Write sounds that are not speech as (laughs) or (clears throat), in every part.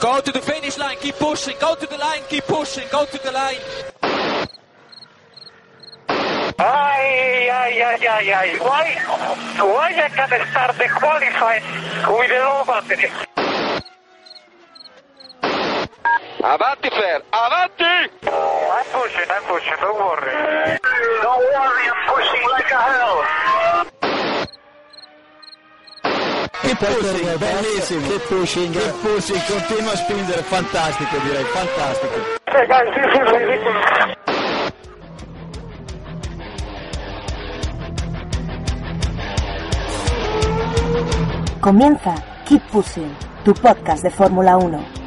Go to the finish line, keep pushing, go to the line, keep pushing, go to the line. Ay, ay, ay, ay, ay. Why, why I can start the qualifying with the low battery? Avanti Fer, avanti! I'm pushing, I'm pushing, don't worry. Don't worry, I'm pushing like a hell. Keep pushing, bellissimo. Keep pushing. Keep pushing, continua a spingere, fantastico direi, fantastico. Comienza Keep Pushing, tu podcast de Fórmula 1.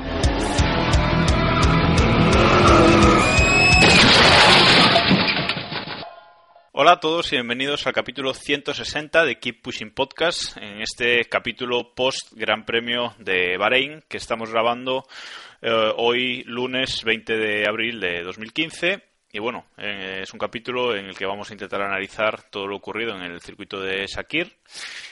Hola a todos y bienvenidos al capítulo 160 de Keep Pushing Podcast, en este capítulo post Gran Premio de Bahrein que estamos grabando eh, hoy lunes 20 de abril de 2015. Y bueno, eh, es un capítulo en el que vamos a intentar analizar todo lo ocurrido en el circuito de Shakir.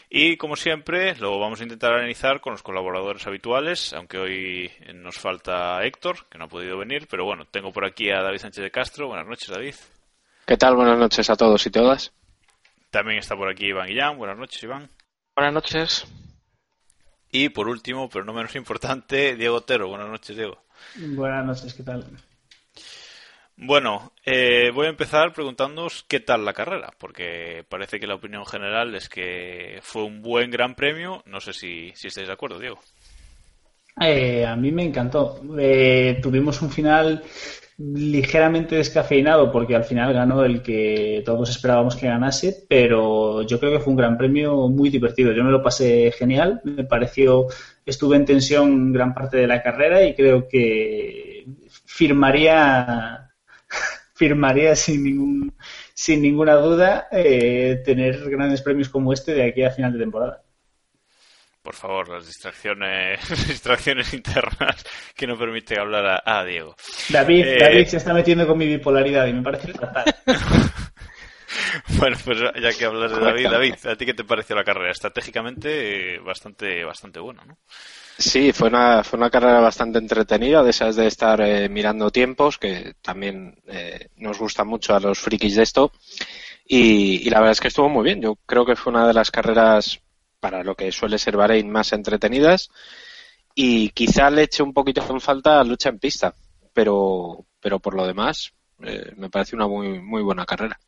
Y como siempre, lo vamos a intentar analizar con los colaboradores habituales, aunque hoy nos falta Héctor, que no ha podido venir. Pero bueno, tengo por aquí a David Sánchez de Castro. Buenas noches, David. ¿Qué tal? Buenas noches a todos y todas. También está por aquí Iván Guillán. Buenas noches, Iván. Buenas noches. Y por último, pero no menos importante, Diego Otero. Buenas noches, Diego. Buenas noches, ¿qué tal? Bueno, eh, voy a empezar preguntándoos qué tal la carrera, porque parece que la opinión general es que fue un buen gran premio. No sé si, si estáis de acuerdo, Diego. Eh, a mí me encantó. Eh, tuvimos un final ligeramente descafeinado porque al final ganó el que todos esperábamos que ganase, pero yo creo que fue un gran premio muy divertido. Yo me lo pasé genial, me pareció, estuve en tensión gran parte de la carrera y creo que firmaría, (laughs) firmaría sin ningún, sin ninguna duda eh, tener grandes premios como este de aquí a final de temporada. Por favor, las distracciones, (laughs) distracciones internas que no permiten hablar a, a Diego. David, Eh, David se está metiendo con mi bipolaridad y me parece fatal. (laughs) Bueno, pues ya que hablas de David, David, ¿a ti qué te pareció la carrera? Estratégicamente eh, bastante, bastante buena, ¿no? Sí, fue una, fue una carrera bastante entretenida, de esas de estar eh, mirando tiempos, que también eh, nos gusta mucho a los frikis de esto. Y, y la verdad es que estuvo muy bien. Yo creo que fue una de las carreras, para lo que suele ser Bahrein, más entretenidas. Y quizá le eche un poquito en falta lucha en pista. Pero, pero por lo demás, eh, me parece una muy, muy buena carrera.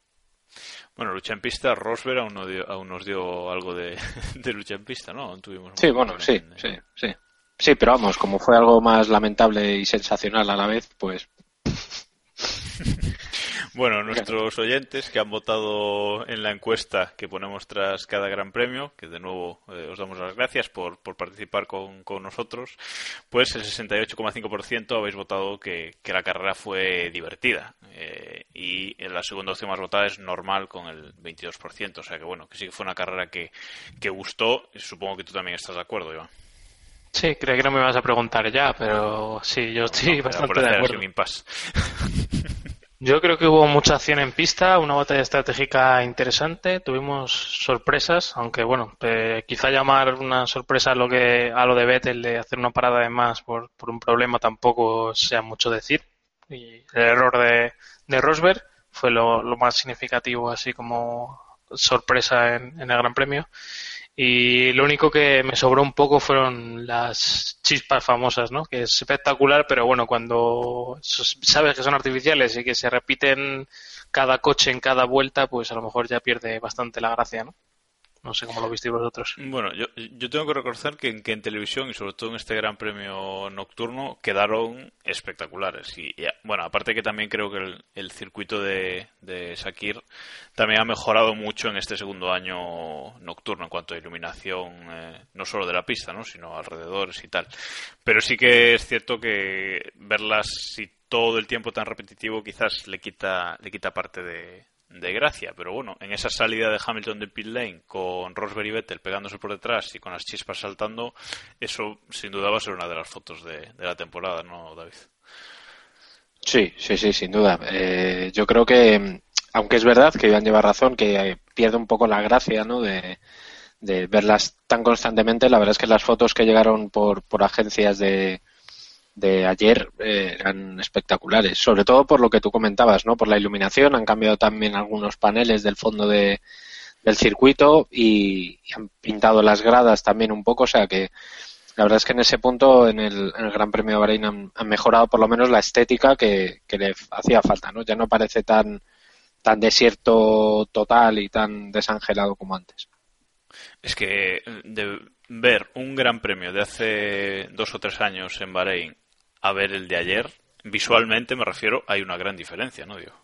Bueno, lucha en pista, Rosberg aún, no dio- aún nos dio algo de, (laughs) de lucha en pista, ¿no? Tuvimos Sí, bueno, sí, también, sí, eh. sí. Sí, pero vamos, como fue algo más lamentable y sensacional a la vez, pues (laughs) Bueno, nuestros oyentes que han votado en la encuesta que ponemos tras cada gran premio, que de nuevo eh, os damos las gracias por, por participar con, con nosotros, pues el 68,5% habéis votado que, que la carrera fue divertida. Eh, y en la segunda opción más votada es normal con el 22%. O sea que bueno, que sí que fue una carrera que, que gustó. Supongo que tú también estás de acuerdo, Iván. Sí, creía que no me ibas a preguntar ya, pero sí, yo estoy bastante de acuerdo. un impasse. (laughs) Yo creo que hubo mucha acción en pista, una batalla estratégica interesante, tuvimos sorpresas, aunque bueno, quizá llamar una sorpresa a lo que a lo de Vettel de hacer una parada de más por, por un problema tampoco sea mucho decir. Y el error de, de Rosberg fue lo, más significativo, así como sorpresa en el Gran Premio. Y lo único que me sobró un poco fueron las chispas famosas, ¿no? Que es espectacular, pero bueno, cuando sabes que son artificiales y que se repiten cada coche en cada vuelta, pues a lo mejor ya pierde bastante la gracia, ¿no? No sé cómo lo visteis vosotros. Bueno, yo, yo tengo que reconocer que, que, en televisión y sobre todo en este Gran Premio nocturno quedaron espectaculares. Y, bueno, aparte que también creo que el, circuito de, de Sakir también ha mejorado mucho en este segundo año nocturno en cuanto a iluminación, eh, no solo de la pista, ¿no? sino alrededores y tal. Pero sí que es cierto que verlas si todo el tiempo tan repetitivo quizás le quita, le quita parte de, de gracia, pero bueno, en esa salida de Hamilton de pit lane con Rosberg y Vettel pegándose por detrás y con las chispas saltando, eso sin duda va a ser una de las fotos de, la temporada, ¿no, David? Sí, sí, sí, sin duda. Eh, yo creo que, aunque es verdad que Iván lleva razón, que pierde un poco la gracia, ¿no? De, de verlas tan constantemente, la verdad es que las fotos que llegaron por, por agencias de, de ayer eh, eran espectaculares, sobre todo por lo que tú comentabas, ¿no? Por la iluminación, han cambiado también algunos paneles del fondo de, del circuito y, han pintado las gradas también un poco, o sea que la verdad es que en ese punto en el, Gran Premio de Bahrein han, mejorado por lo menos la estética que, le hacía falta, ¿no? Ya no parece tan tan desierto total y tan desangelado como antes. Es que de ver un gran premio de hace dos o tres años en Bahrein a ver el de ayer, visualmente me refiero, hay una gran diferencia, ¿no, Diego?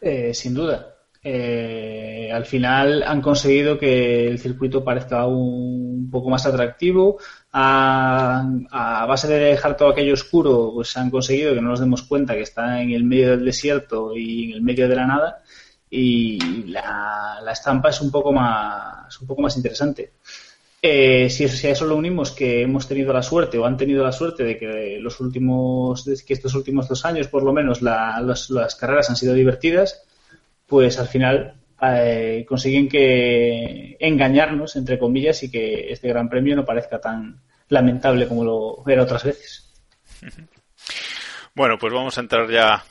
Eh, sin duda. Eh, al final han conseguido que el circuito parezca un poco más atractivo. A, a, base de dejar todo aquello oscuro, pues han conseguido que no nos demos cuenta que está en el medio del desierto y en el medio de la nada. Y la, la estampa es un poco más, un poco más interesante. Eh, si, a eso lo unimos que hemos tenido la suerte o han tenido la suerte de que los últimos que estos últimos dos años por lo menos las carreras han sido divertidas pues al final eh, consiguen que engañarnos entre comillas y que este gran premio no parezca tan lamentable como lo era otras veces. Bueno pues vamos a entrar ya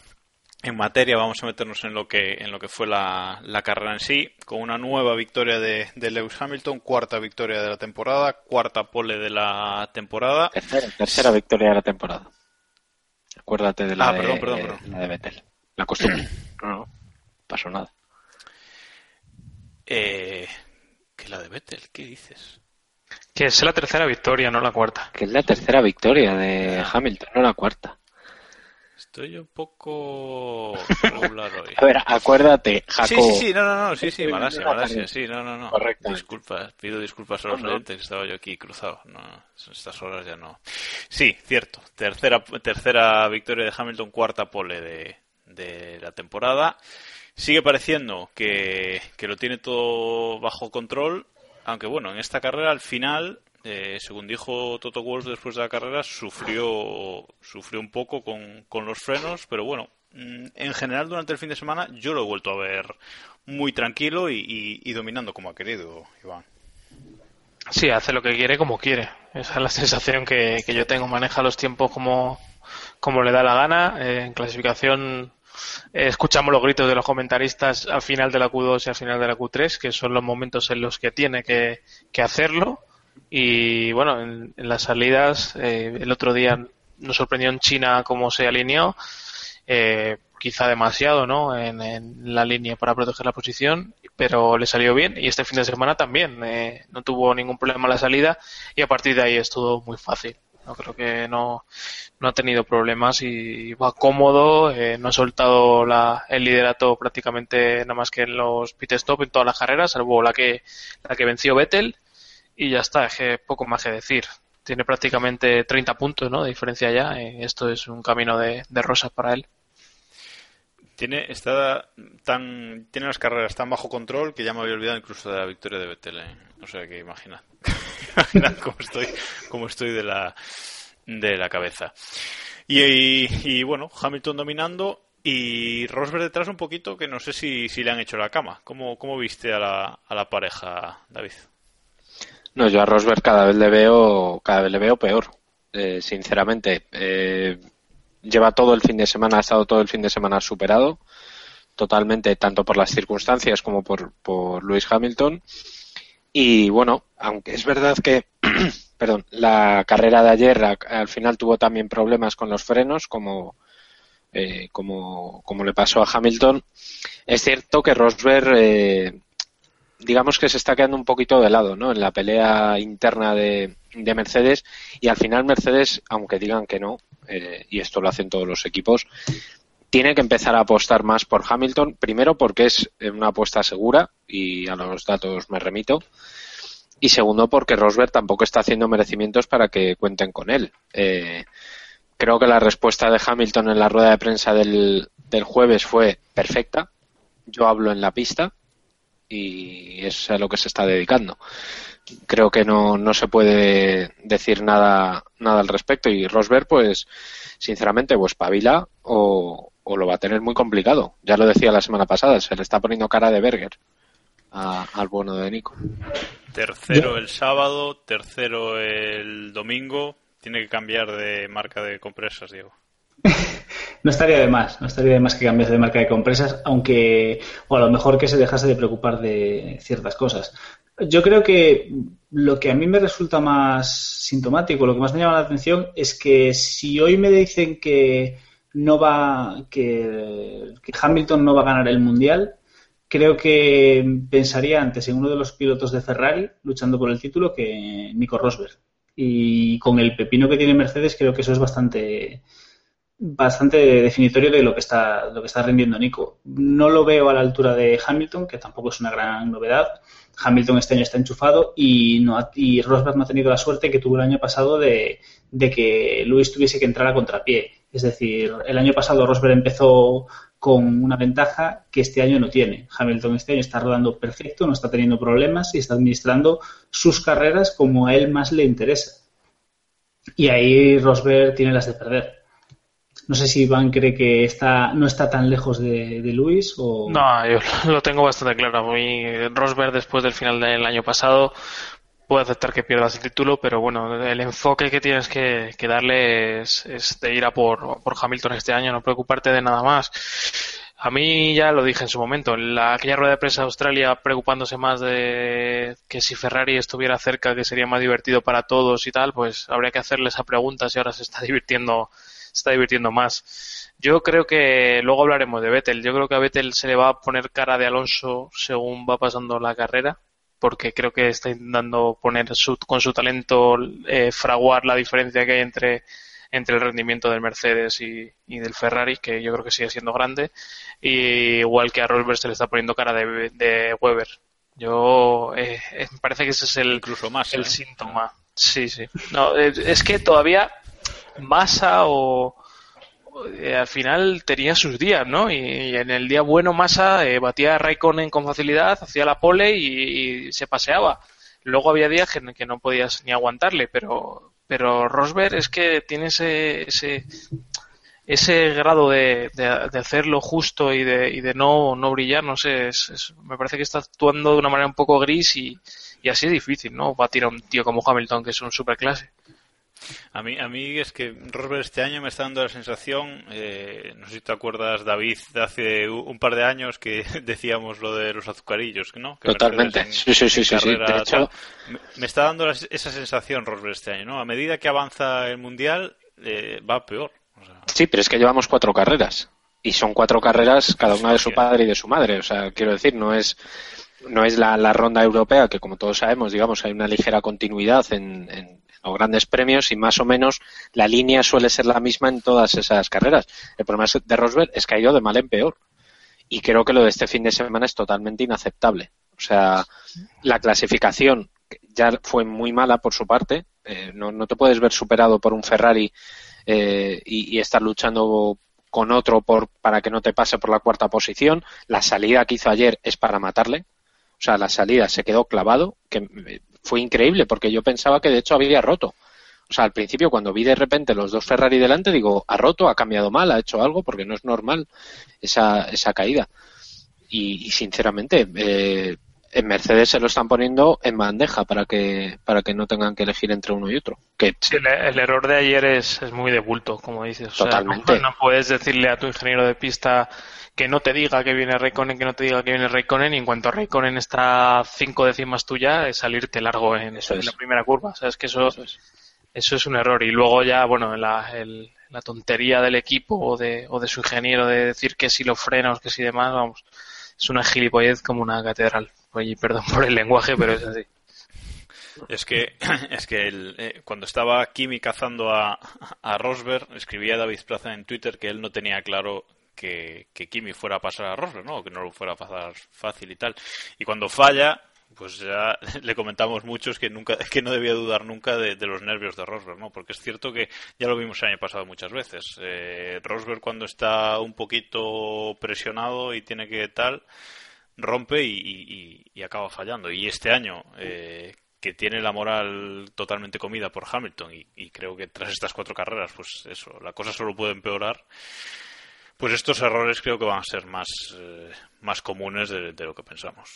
en materia vamos a meternos en lo que en lo que fue la, carrera en sí con una nueva victoria de, Lewis Hamilton cuarta victoria de la temporada cuarta pole de la temporada. Tercera, victoria de la temporada. Acuérdate de la, ah, de, perdón, perdón, perdón. la de Vettel. La costumbre (clears throat) no, no pasó nada. Eh, que la de Vettel qué dices que es la tercera victoria no la cuarta. Que es la tercera victoria de Hamilton no la cuarta Estoy un poco (laughs) regular hoy. A ver, acuérdate, Jacobo. Sí, sí, sí, no, no, no, sí, sí, Malasia, Malasia, sí, no, no, no. Correcto. Disculpas, pido disculpas a los oyentes, estaba yo aquí cruzado, no, estas horas ya no. Sí, cierto, tercera, tercera victoria de Hamilton, cuarta pole de, de la temporada. Sigue pareciendo que, que lo tiene todo bajo control, aunque bueno, en esta carrera al final eh, según dijo Toto Wolff después de la carrera, sufrió, sufrió un poco con, con los frenos, pero bueno, mm, en general durante el fin de semana yo lo he vuelto a ver muy tranquilo y, dominando como ha querido, Iván. Sí, hace lo que quiere como quiere. Esa es la sensación que, yo tengo. Maneja los tiempos como, como le da la gana. Eh, en clasificación eh, escuchamos los gritos de los comentaristas al final de la Q2 y al final de la Q3, que son los momentos en los que tiene que, que hacerlo. Y bueno, en, las salidas, eh, el otro día nos sorprendió en China cómo se alineó, eh, quizá demasiado, ¿no? En, la línea para proteger la posición, pero le salió bien y este fin de semana también eh, no tuvo ningún problema la salida y a partir de ahí es todo muy fácil. No creo que no, no ha tenido problemas y va cómodo, no ha soltado la, el liderato prácticamente nada más que en los pit stop en todas las carreras, salvo la que, la que venció Vettel y ya está, es que poco más que decir. Tiene prácticamente 30 puntos ¿no? de diferencia ya. Eh, esto es un camino de, rosas para él. Tiene, está tan, tiene las carreras tan bajo control que ya me había olvidado incluso de la victoria de Vettel. ¿eh? O sea que imagina, (laughs) imagina cómo estoy, cómo estoy de la, de la cabeza. Y, bueno, Hamilton dominando y Rosberg detrás un poquito que no sé si, si le han hecho la cama. ¿Cómo, cómo viste a la, a la pareja, David? No, yo a Rosberg cada vez le veo, cada vez le veo peor, eh, sinceramente. Eh, lleva todo el fin de semana, ha estado todo el fin de semana superado, totalmente, tanto por las circunstancias como por, por Lewis Hamilton. Y bueno, aunque es verdad que, (clears throat) perdón, la carrera de ayer al final tuvo también problemas con los frenos, como, eh, como, como le pasó a Hamilton, es cierto que Rosberg digamos que se está quedando un poquito de lado, ¿no? En la pelea interna de, de Mercedes y al final Mercedes, aunque digan que no, eh, y esto lo hacen todos los equipos, tiene que empezar a apostar más por Hamilton, primero porque es una apuesta segura y a los datos me remito, y segundo porque Rosberg tampoco está haciendo merecimientos para que cuenten con él. Eh, creo que la respuesta de Hamilton en la rueda de prensa del, del jueves fue perfecta. Yo hablo en la pista y es a lo que se está dedicando. Creo que no, no se puede decir nada, nada al respecto y Rosberg, pues, sinceramente, pues pavila o, o lo va a tener muy complicado. Ya lo decía la semana pasada, se le está poniendo cara de Berger al bueno de Nico. Tercero el sábado, tercero el domingo. Tiene que cambiar de marca de compresas, Diego. (laughs) no estaría de más, no estaría de más que cambiase de marca de compresas, aunque, o a lo mejor que se dejase de preocupar de ciertas cosas. Yo creo que lo que a mí me resulta más sintomático, lo que más me llama la atención, es que si hoy me dicen que no va, que, que Hamilton no va a ganar el mundial, creo que pensaría antes en uno de los pilotos de Ferrari luchando por el título que Nico Rosberg. Y con el pepino que tiene Mercedes, creo que eso es bastante bastante definitorio de lo que está lo que está rindiendo Nico. No lo veo a la altura de Hamilton, que tampoco es una gran novedad. Hamilton este año está enchufado y no y Rosberg no ha tenido la suerte que tuvo el año pasado de, de que Luis tuviese que entrar a contrapié. Es decir, el año pasado Rosberg empezó con una ventaja que este año no tiene. Hamilton este año está rodando perfecto, no está teniendo problemas y está administrando sus carreras como a él más le interesa. Y ahí Rosberg tiene las de perder. No sé si Iván cree que está, no está tan lejos de, Luis o... No, yo (laughs) lo tengo bastante claro. Rosberg después del final del año pasado puede aceptar que pierdas el título, pero bueno, el enfoque que tienes que, darle es, de ir a por, Hamilton este año, no preocuparte de nada más. A mí ya lo dije en su momento, en la, aquella rueda de prensa de Australia preocupándose más de que si Ferrari estuviera cerca, que sería más divertido para todos y tal, pues habría que hacerle esa pregunta si ahora se está (laughs) divirtiendo, está divirtiendo más. Yo creo que luego hablaremos de Vettel. Yo creo que a Vettel se le va a poner cara de Alonso según va pasando la carrera porque creo que está intentando poner con su talento eh, fraguar la diferencia que hay entre, entre el rendimiento del Mercedes y, del Ferrari, que yo creo que sigue siendo grande, y igual que a Rosberg se le está poniendo cara de, de Weber. Yo eh, eh, me parece que ese es el, Incluso más, el síntoma. Sí, sí. No, es que todavía Massa o, eh, al final tenía sus días, ¿no? Y, en el día bueno Massa eh, batía a Raikkonen con facilidad, hacía la pole y, se paseaba. Luego había días que, que, no podías ni aguantarle, pero, pero Rosberg es que tiene ese, ese, ese grado de, de, hacer lo justo y de, y de no, no brillar, no sé, me parece que está actuando de una manera un poco gris y, y así es difícil, ¿no? Batir a un tío como Hamilton, que es un superclase. A mí, a mí es que Rosberg este año me está dando la sensación, eh, no sé si te acuerdas, David, de hace un par de años que (laughs) decíamos lo de los azucarillos, ¿no? Totalmente, sí, sí, sí, sí, me, está dando esa sensación Rosberg este año, ¿no? A medida que avanza el Mundial, eh, va peor. Sí, pero es que llevamos cuatro carreras y son cuatro carreras cada una de su padre y de su madre, o sea, quiero decir, no es no es la, la ronda europea que como todos sabemos, digamos, hay una ligera continuidad en o grandes premios y más o menos la línea suele ser la misma en todas esas carreras. El problema de Rosberg es que ha ido de mal en peor. Y creo que lo de este fin de semana es totalmente inaceptable. O sea, la clasificación ya fue muy mala por su parte. Eh, no, no, te puedes ver superado por un Ferrari eh, y, estar luchando con otro por, para que no te pase por la cuarta posición. La salida que hizo ayer es para matarle. O sea, la salida se quedó clavado, que fue increíble porque yo pensaba que de hecho había roto. O sea, al principio cuando vi de repente los dos Ferrari delante, digo, ha roto, ha cambiado mal, ha hecho algo porque no es normal esa, esa caída. Y, sinceramente, eh, en Mercedes se lo están poniendo en bandeja para que para que no tengan que elegir entre uno y otro. Que el, error de ayer es, es muy de bulto, como dices. Totalmente. no, puedes decirle a tu ingeniero de pista que no te diga que viene Raikkonen, que no te diga que viene Raikkonen, y en cuanto Raikkonen está cinco décimas tuya, es salirte largo en, la primera curva. Sabes que eso, eso es. un error. Y luego ya, bueno, la, la tontería del equipo o de, o de su ingeniero de decir que si lo frenos, que si demás, vamos, es una gilipollez como una catedral. Oye, perdón por el lenguaje, pero es así. Es que, (clears throat) es que el, eh, cuando estaba Kimi cazando a, a Rosberg, escribía David Plaza en Twitter que él no tenía claro que, que Kimi fuera a pasar a Rosberg, ¿no? Que no lo fuera a pasar fácil y tal. Y cuando falla, pues ya (laughs) le comentamos muchos que nunca (laughs) que no debía dudar nunca de, los nervios de Rosberg, ¿no? Porque es cierto que ya lo vimos el año pasado muchas veces. Eh, Rosberg cuando está un poquito presionado y tiene que tal rompe y, acaba fallando. Y este año eh, que tiene la moral totalmente comida por Hamilton y, creo que tras estas cuatro carreras, pues eso, la cosa solo puede empeorar. Pues estos errores creo que van a ser más, eh, más comunes de, lo que pensamos.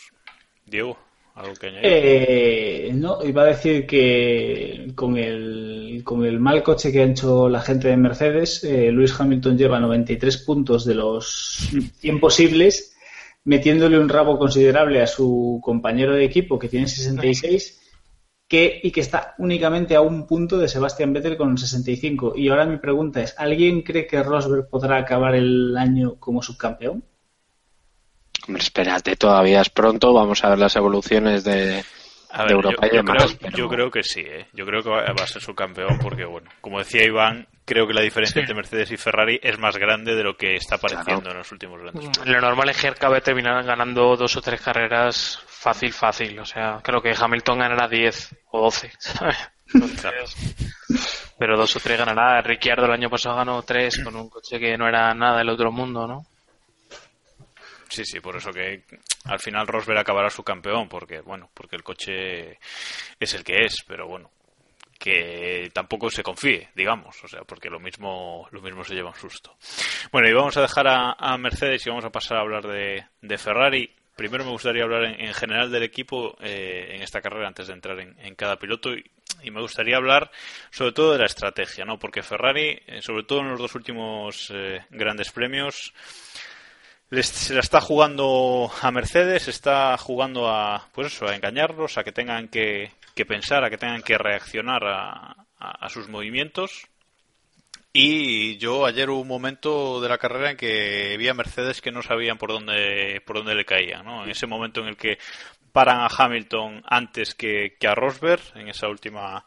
Diego, ¿algo que añadir? Eh, no, iba a decir que con el, con el mal coche que ha hecho la gente de Mercedes, eh, Luis Hamilton lleva 93 puntos de los 100 posibles, metiéndole un rabo considerable a su compañero de equipo que tiene 66 que, y que está únicamente a un punto de Sebastian Vettel con 65. Y ahora mi pregunta es, ¿alguien cree que Rosberg podrá acabar el año como subcampeón? Hombre, espérate, todavía es pronto, vamos a ver las evoluciones de, Europa yo, y demás. Creo, Yo creo que sí, ¿eh? yo creo que va a ser subcampeón porque, bueno, como decía Iván, creo que la diferencia entre Mercedes y Ferrari es más grande de lo que está apareciendo en los últimos grandes. Lo normal es que acabe terminar ganando dos o tres carreras fácil, fácil. O sea, creo que Hamilton ganará 10 o 12, (laughs) pero dos o tres ganará. Ricciardo el año pasado ganó tres con un coche que no era nada del otro mundo, ¿no? Sí, sí, por eso que al final Rosberg acabará su campeón, porque bueno, porque el coche es el que es, pero bueno, que tampoco se confíe, digamos, o sea, porque lo mismo, lo mismo se lleva un susto. Bueno, y vamos a dejar a, Mercedes y vamos a pasar a hablar de, de Ferrari primero me gustaría hablar en, general del equipo eh, en esta carrera antes de entrar en, cada piloto y, me gustaría hablar sobre todo de la estrategia, ¿no? Porque Ferrari, eh, sobre todo en los dos últimos eh, grandes premios, se la está jugando a Mercedes, está jugando a, pues eso, a engañarlos, a que tengan que, pensar, a que tengan que reaccionar a sus movimientos y yo ayer hubo un momento de la carrera en que vi a Mercedes que no sabían por dónde, por dónde le caía, ¿no? En ese momento en el que paran a Hamilton antes que, a Rosberg, en esa última,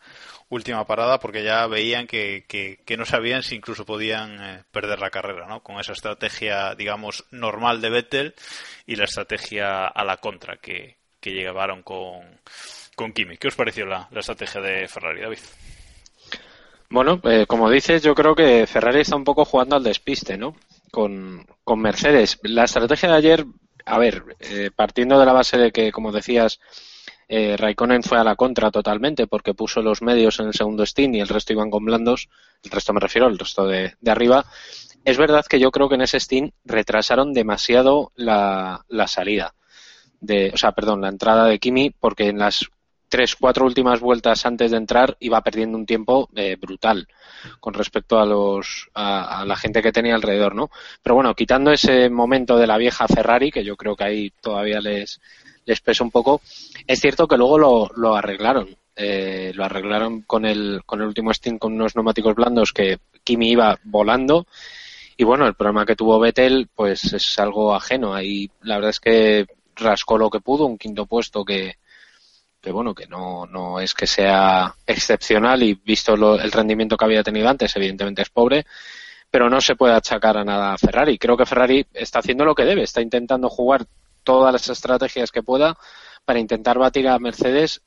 última parada, porque ya veían que, que, no sabían si incluso podían eh, perder la carrera, ¿no? Con esa estrategia, digamos, normal de Vettel y la estrategia a la contra que, que llevaron con, con Kimi. ¿Qué os pareció la, la estrategia de Ferrari, David? Bueno, eh, como dices, yo creo que Ferrari está un poco jugando al despiste, ¿no? Con, Mercedes. La estrategia de ayer, a ver, eh, partiendo de la base de que, como decías, eh, Raikkonen fue a la contra totalmente porque puso los medios en el segundo stint y el resto iban con blandos, el resto me refiero, el resto de, de arriba. Es verdad que yo creo que en ese stint retrasaron demasiado la, la salida. De, o sea, perdón, la entrada de Kimi, porque en las tres, cuatro últimas vueltas antes de entrar iba perdiendo un tiempo eh, brutal con respecto a los a, la gente que tenía alrededor, ¿no? Pero bueno, quitando ese momento de la vieja Ferrari, que yo creo que ahí todavía les, les pesa un poco, es cierto que luego lo, lo arreglaron. Eh, lo arreglaron con el, con el último stint con unos neumáticos blandos que Kimi iba volando. Y bueno, el problema que tuvo Vettel, pues es algo ajeno. Ahí la verdad es que rascó lo que pudo, un quinto puesto que, que bueno, que no, no es que sea excepcional y visto el rendimiento que había tenido antes, evidentemente es pobre, pero no se puede achacar a nada a Ferrari. Creo que Ferrari está haciendo lo que debe, está intentando jugar todas las estrategias que pueda para intentar batir a Mercedes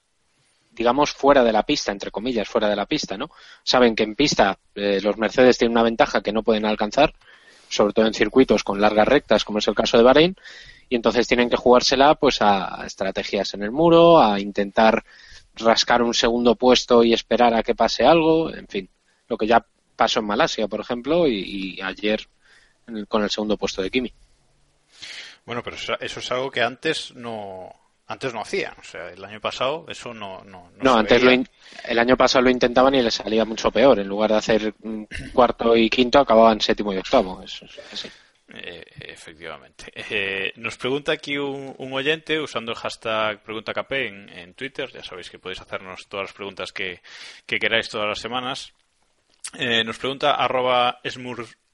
digamos, fuera de la pista, entre comillas, fuera de la pista, ¿no? Saben que en pista eh, los Mercedes tienen una ventaja que no pueden alcanzar, sobre todo en circuitos con largas rectas, como es el caso de Bahrein, y entonces tienen que jugársela pues a estrategias en el muro, a intentar rascar un segundo puesto y esperar a que pase algo, en fin, lo que ya pasó en Malasia, por ejemplo, y, ayer con el segundo puesto de Kimi. Bueno, pero eso, es algo que antes no antes no hacían, o sea, el año pasado eso no no no, antes lo el año pasado lo intentaban y les salía mucho peor, en lugar de hacer cuarto y quinto acababan séptimo y octavo, eso es así. Eh, efectivamente. Eh, nos pregunta aquí un, oyente usando el hashtag PreguntaKP en, en, Twitter. Ya sabéis que podéis hacernos todas las preguntas que, queráis todas las semanas. Eh, nos pregunta arroba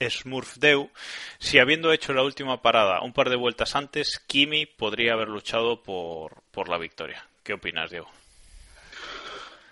Smurfdeu si habiendo hecho la última parada un par de vueltas antes, Kimi podría haber luchado por, por la victoria. ¿Qué opinas, Diego?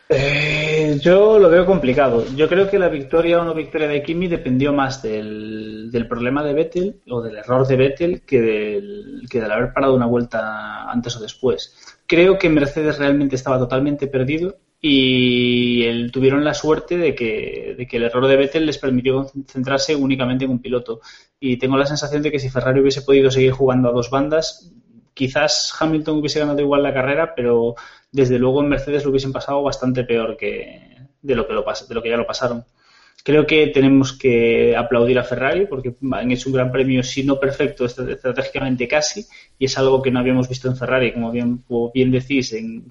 Eh, yo lo veo complicado. Yo creo que la victoria o no victoria de Kimi dependió más del, del, problema de Vettel o del error de Vettel que del, que del haber parado una vuelta antes o después. Creo que Mercedes realmente estaba totalmente perdido y el, tuvieron la suerte de que, de que el error de Vettel les permitió concentrarse únicamente en un piloto. Y tengo la sensación de que si Ferrari hubiese podido seguir jugando a dos bandas, quizás Hamilton hubiese ganado igual la carrera, pero desde luego en Mercedes lo hubiesen pasado bastante peor que de lo que, lo, de lo que ya lo pasaron. Creo que tenemos que aplaudir a Ferrari porque han hecho un gran premio, si no perfecto, estratégicamente casi, y es algo que no habíamos visto en Ferrari, como bien, como bien decís, en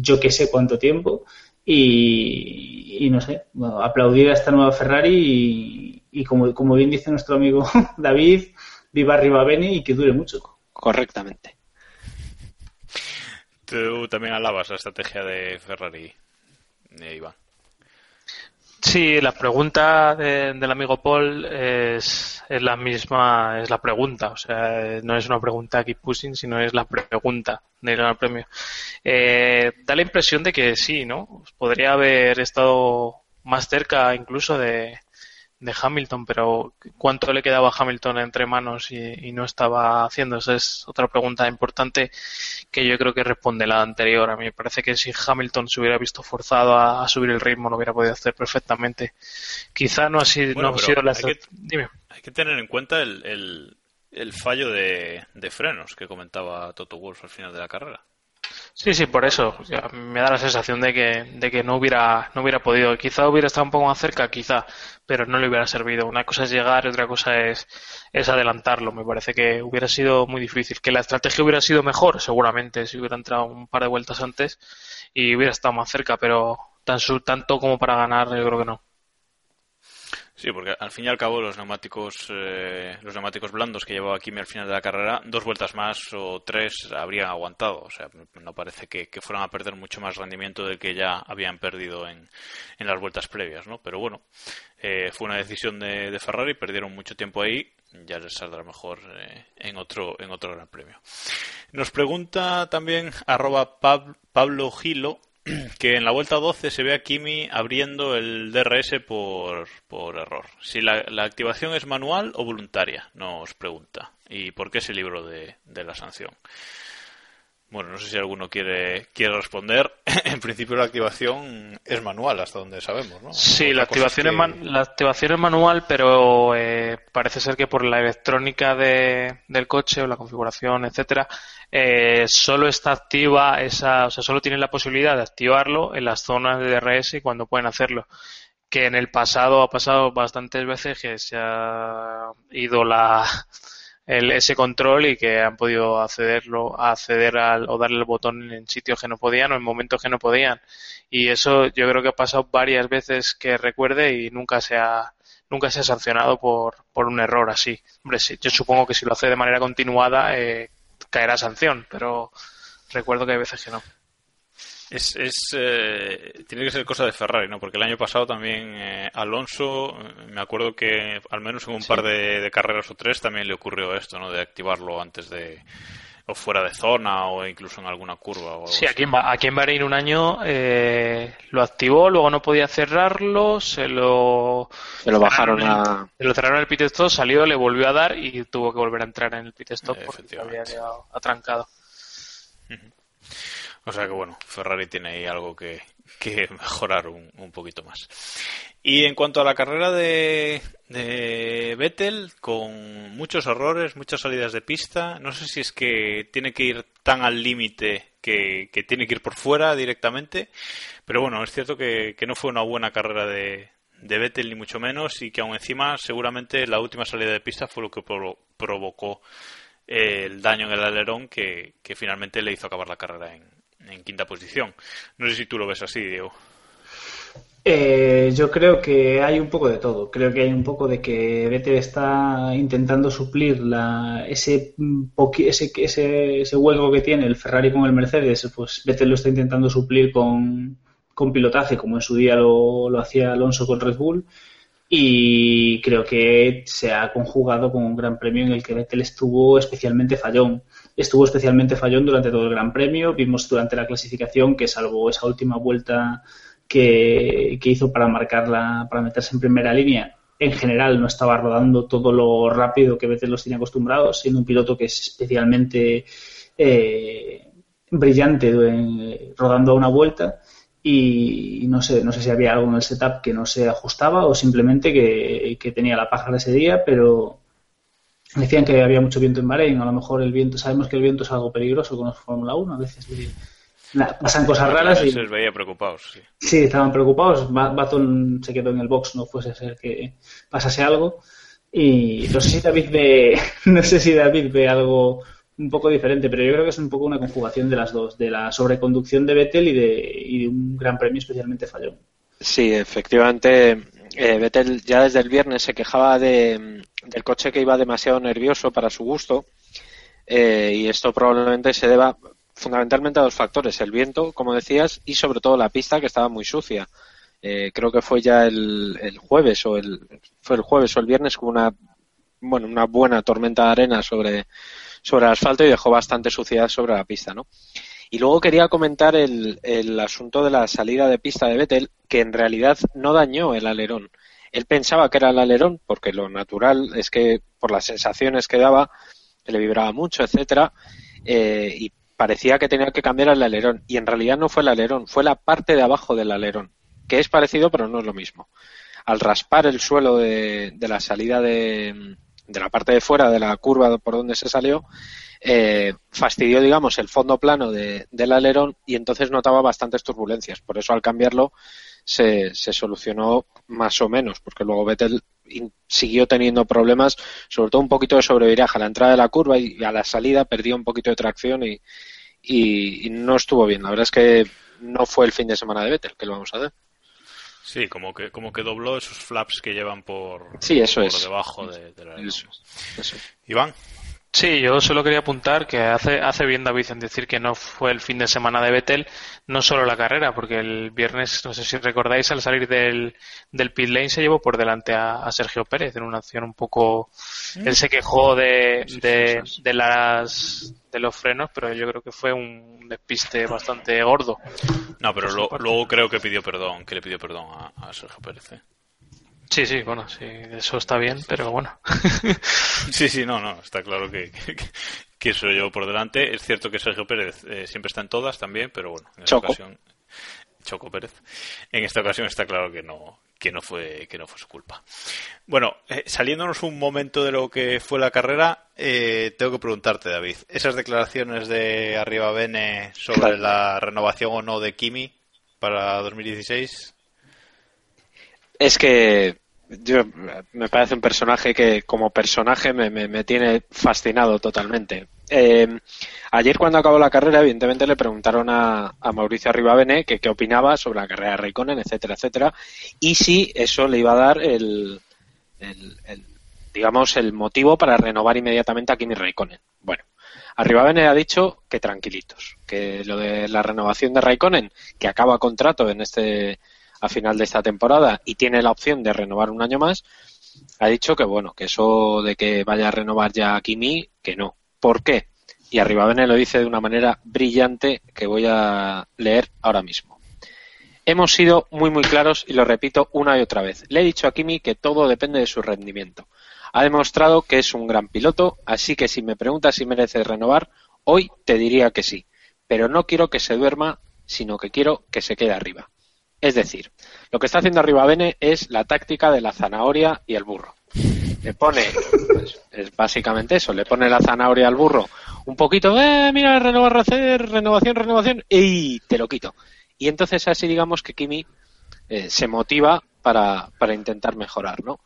yo que sé cuánto tiempo. Y, no sé, aplaudir a esta nueva Ferrari y, como, como bien dice nuestro amigo (laughs) David, viva arriba Beni y que dure mucho. Correctamente. Tú también alabas la estrategia de Ferrari, eh, Iván. Sí, la pregunta del amigo Paul es, es, la misma, es la pregunta, o sea, no es una pregunta keep pushing, sino es la pregunta del Gran Premio. Eh, da la impresión de que sí, ¿no? Podría haber estado más cerca incluso de, de Hamilton, pero ¿cuánto le quedaba a Hamilton entre manos y, no estaba haciendo? Esa es otra pregunta importante que yo creo que responde la anterior. A mí me parece que si Hamilton se hubiera visto forzado a, subir el ritmo, lo hubiera podido hacer perfectamente. Quizá no ha sido, no ha sido la... Hay que, Dime. hay que tener en cuenta el, el, fallo de, de frenos que comentaba Toto Wolff al final de la carrera. Sí, sí, por eso. me da la sensación de que, de que no hubiera, no hubiera podido. Quizá hubiera estado un poco más cerca, quizá, pero no le hubiera servido. Una cosa es llegar y otra cosa es, es adelantarlo. Me parece que hubiera sido muy difícil. Que la estrategia hubiera sido mejor, seguramente, si hubiera entrado un par de vueltas antes y hubiera estado más cerca, pero tan, tanto como para ganar, yo creo que no. Sí, porque al fin y al cabo los neumáticos, eh, los neumáticos blandos que llevaba Kimi al final de la carrera, dos vueltas más o tres habrían aguantado. O sea, no parece que, fueran a perder mucho más rendimiento del que ya habían perdido en, en las vueltas previas, ¿no? Pero bueno, eh, fue una decisión de, de, Ferrari, perdieron mucho tiempo ahí, ya les saldrá mejor eh, en otro en otro Gran Premio. Nos pregunta también arroba Pablo Gilo (clears throat) que en la vuelta 12 se ve a Kimi abriendo el DRS por, por error. Si la, la, activación es manual o voluntaria, nos pregunta. ¿Y por qué ese libro de, de la sanción? Bueno, no sé si alguno quiere, quiere responder. (laughs) en principio la activación es manual, hasta donde sabemos, ¿no? Sí, la activación, es la activación es manual, pero eh, parece ser que por la electrónica de, del coche o la configuración, etcétera, eh, solo está activa esa, o sea, solo tienen la posibilidad de activarlo en las zonas de DRS y cuando pueden hacerlo. Que en el pasado ha pasado bastantes veces que se ha ido la el, ese control y que han podido accederlo, acceder al, o darle el botón en sitios que no podían o en momentos que no podían. Y eso yo creo que ha pasado varias veces que recuerde y nunca se ha, nunca se ha sancionado por, por un error así. Hombre, sí, yo supongo que si lo hace de manera continuada eh, caerá sanción, pero recuerdo que hay veces que no. Es, es eh, tiene que ser cosa de Ferrari, ¿no? Porque el año pasado también eh, Alonso, me acuerdo que al menos en un par de, carreras o tres también le ocurrió esto, ¿no? De activarlo antes de o fuera de zona o incluso en alguna curva. O sí, aquí en, aquí en Bahrein un año eh, lo activó, luego no podía cerrarlo, se lo... Se lo bajaron a... Se lo cerraron el pit stop, salió, le volvió a dar y tuvo que volver a entrar en el pit stop porque había quedado atrancado. O sea que bueno, Ferrari tiene ahí algo que, (laughs) mejorar un, poquito más. Y en cuanto a la carrera de, de Vettel, con muchos errores, muchas salidas de pista, no sé si es que tiene que ir tan al límite que, tiene que ir por fuera directamente, pero bueno, es cierto que, no fue una buena carrera de, de Vettel ni mucho menos y que aún encima seguramente la última salida de pista fue lo que provocó el daño en el alerón que, que finalmente le hizo acabar la carrera en, en quinta posición. No sé si tú lo ves así, Diego. Eh, yo creo que hay un poco de todo. Creo que hay un poco de que Vettel está intentando suplir la, ese, ese, ese, ese hueco que tiene el Ferrari con el Mercedes. Pues Vettel lo está intentando suplir con, con pilotaje, como en su día lo, lo hacía Alonso con Red Bull. y creo que se ha conjugado con un gran premio en el que Vettel estuvo especialmente fallón. Estuvo especialmente fallón durante todo el gran premio. Vimos durante la clasificación que salvo esa última vuelta que, hizo para marcarla, para meterse en primera línea, en general no estaba rodando todo lo rápido que Vettel los tiene acostumbrados, siendo un piloto que es especialmente eh, brillante eh, rodando a una vuelta y no sé, no sé si había algo en el setup que no se ajustaba o simplemente que, tenía la paja ese día, pero decían que había mucho viento en Bahrein, a lo mejor el viento, sabemos que el viento es algo peligroso con la Fórmula 1, a veces pasan cosas raras y... Se veía preocupados, sí. Sí, estaban preocupados, Baton se quedó en el box, no fuese a ser que pasase algo y no sé si David ve, (laughs) no sé si David ve algo un poco diferente, pero yo creo que es un poco una conjugación de las dos, de la sobreconducción de Vettel y de, un gran premio especialmente fallón. Sí, efectivamente, eh, Vettel ya desde el viernes se quejaba de, del coche que iba demasiado nervioso para su gusto eh, y esto probablemente se deba fundamentalmente a dos factores, el viento, como decías, y sobre todo la pista que estaba muy sucia. Eh, creo que fue ya el, jueves o el fue el jueves o el viernes con una bueno una buena tormenta de arena sobre sobre el asfalto y dejó bastante suciedad sobre la pista, ¿no? Y luego quería comentar el, el asunto de la salida de pista de Vettel, que en realidad no dañó el alerón. Él pensaba que era el alerón, porque lo natural es que por las sensaciones que daba, le vibraba mucho, etcétera, eh, y parecía que tenía que cambiar el alerón. Y en realidad no fue el alerón, fue la parte de abajo del alerón, que es parecido pero no es lo mismo. Al raspar el suelo de, de la salida de, de la parte de fuera de la curva por donde se salió, eh, fastidió, digamos, el fondo plano del alerón y entonces notaba bastantes turbulencias. Por eso al cambiarlo se, se solucionó más o menos, porque luego Vettel siguió teniendo problemas, sobre todo un poquito de sobreviraje a la entrada de la curva y a la salida perdió un poquito de tracción y, y, no estuvo bien. La verdad es que no fue el fin de semana de Vettel, que lo vamos a ver. Sí, como que, como que dobló esos flaps que llevan por, sí, eso por debajo de, la eso, Iván. Sí, yo solo quería apuntar que hace, hace bien David en decir que no fue el fin de semana de Vettel, no solo la carrera, porque el viernes, no sé si recordáis, al salir del, del pit lane se llevó por delante a, Sergio Pérez en una acción un poco... Él se quejó de, de, de, las, de los frenos, pero yo creo que fue un despiste bastante gordo. No, pero luego creo que pidió perdón, que le pidió perdón a, Sergio Pérez. ¿eh? Sí, sí, bueno, sí, eso está bien, pero bueno. (laughs) sí, sí, no, no, está claro que, que, eso yo por delante. Es cierto que Sergio Pérez eh, siempre está en todas también, pero bueno, en esta ocasión. Choco Pérez. En esta ocasión está claro que no, que no fue, que no fue su culpa. Bueno, eh, saliéndonos un momento de lo que fue la carrera, eh, tengo que preguntarte, David, esas declaraciones de Arriba Bene sobre la renovación o no de Kimi para 2016. Es que yo, me parece un personaje que como personaje me, me, tiene fascinado totalmente. Eh, ayer cuando acabó la carrera, evidentemente le preguntaron a, Mauricio Arribavene que qué opinaba sobre la carrera de Raikkonen, etcétera, etcétera, y si eso le iba a dar el, el, digamos, el motivo para renovar inmediatamente a Kimi Raikkonen. Bueno, Arribavene ha dicho que tranquilitos, que lo de la renovación de Raikkonen, que acaba contrato en este a final de esta temporada y tiene la opción de renovar un año más, ha dicho que bueno, que eso de que vaya a renovar ya a Kimi, que no. ¿Por qué? Y Arribavene lo dice de una manera brillante que voy a leer ahora mismo. Hemos sido muy muy claros y lo repito una y otra vez. Le he dicho a Kimi que todo depende de su rendimiento. Ha demostrado que es un gran piloto, así que si me preguntas si merece renovar, hoy te diría que sí. Pero no quiero que se duerma, sino que quiero que se quede arriba. Es decir, lo que está haciendo arriba Bene es la táctica de la zanahoria y el burro. Le pone, pues, es básicamente eso, le pone la zanahoria al burro un poquito, eh, mira, renovar, hacer, renovación, renovación, y te lo quito. Y entonces así digamos que Kimi eh, se motiva para, para intentar mejorar, ¿no?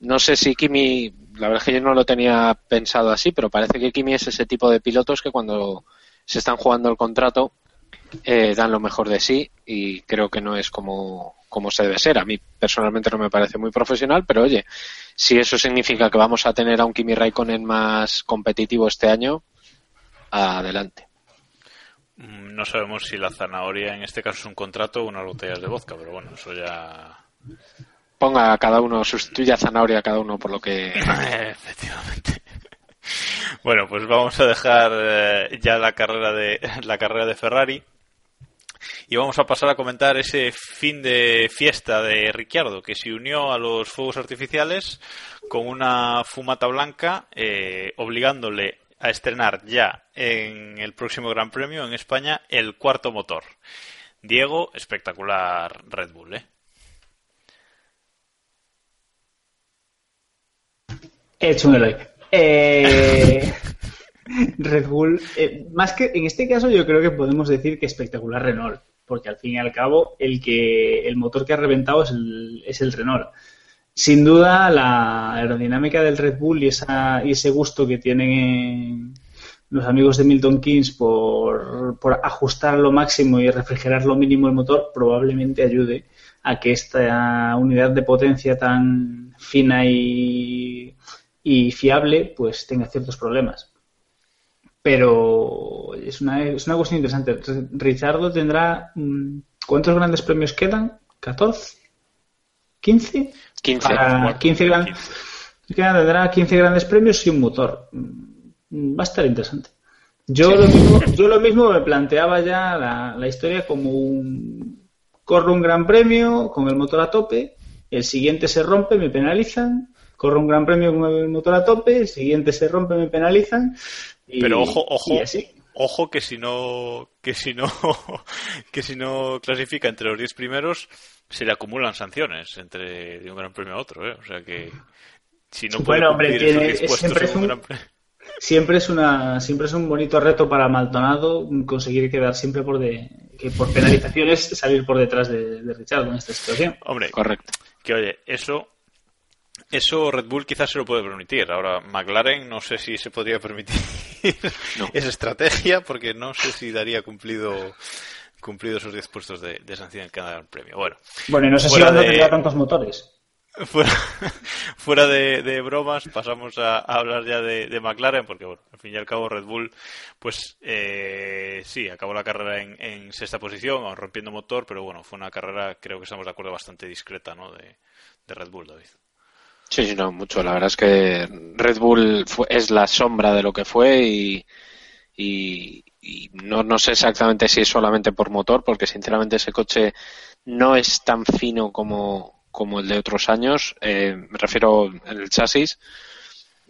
No sé si Kimi, la verdad es que yo no lo tenía pensado así, pero parece que Kimi es ese tipo de pilotos que cuando se están jugando el contrato eh, dan lo mejor de sí y creo que no es como, como se debe ser. A mí personalmente no me parece muy profesional, pero oye, si eso significa que vamos a tener a un Kimi Raikkonen más competitivo este año, adelante. Mm, no sabemos si la zanahoria en este caso es un contrato o unas botellas de vodka, pero bueno, eso ya ponga a cada uno, sustituya a Zanahoria a cada uno por lo que... (laughs) Efectivamente. Bueno, pues vamos a dejar eh, ya la carrera de la carrera de Ferrari y vamos a pasar a comentar ese fin de fiesta de Ricciardo que se unió a los fuegos artificiales con una fumata blanca eh, obligándole a estrenar ya en el próximo Gran Premio en España el cuarto motor. Diego, espectacular Red Bull, ¿eh? He hecho un. Eh, (laughs) Red Bull, eh, más que en este caso yo creo que podemos decir que espectacular Renault, porque al fin y al cabo el que el motor que ha reventado es el, es el Renault. Sin duda la aerodinámica del Red Bull y, esa, y ese gusto que tienen los amigos de Milton Keynes por, por ajustar lo máximo y refrigerar lo mínimo el motor probablemente ayude a que esta unidad de potencia tan fina y, y fiable pues tenga ciertos problemas pero es una, es una cuestión interesante. Richardo tendrá. mm, ¿Cuántos grandes premios quedan? ¿14? ¿15? 15. Para 15 gran- Quedan- Tendrá 15 grandes premios y un motor. Mm, Va a estar interesante. Yo, lo, mismo, yo lo mismo me planteaba ya la, la historia como un. Corro un gran premio con el motor a tope, el siguiente se rompe, me penalizan. Corro un gran premio con el motor a tope, el siguiente se rompe, me penalizan. Y- Pero ojo, ojo, ojo que si no, que si no, (laughs) que si no clasifica entre los 10 primeros, se le acumulan sanciones entre de un gran premio a otro, ¿eh? O sea que si no puede Bueno, hombre, cumplir esos tiene- 10 puestos siempre es un un- gran premio. (laughs) Siempre es una, siempre es un bonito reto para Maldonado conseguir quedar siempre por de, que por penalizaciones salir por detrás de, de Richard en esta situación. Hombre, Correcto. que oye, eso eso Red Bull quizás se lo puede permitir. Ahora, McLaren no sé si se podría permitir (laughs) esa estrategia porque no sé si daría cumplido cumplido esos 10 puestos de, de sanción en cada premio. Bueno, Bueno, y no sé si Honda de- tendría tantos motores. (laughs) fuera, fuera de, de bromas, pasamos a, a hablar ya de, de McLaren, porque bueno, al fin y al cabo Red Bull, pues eh, sí, acabó la carrera en, en sexta posición, rompiendo motor, pero bueno, fue una carrera, creo que estamos de acuerdo, bastante discreta, ¿no? De, de Red Bull, David. Sí, sí, no, mucho. La verdad es que Red Bull fue- es la sombra de lo que fue y, no, no sé exactamente si es solamente por motor, porque sinceramente ese coche no es tan fino como, como el de otros años. Eh, me refiero el chasis.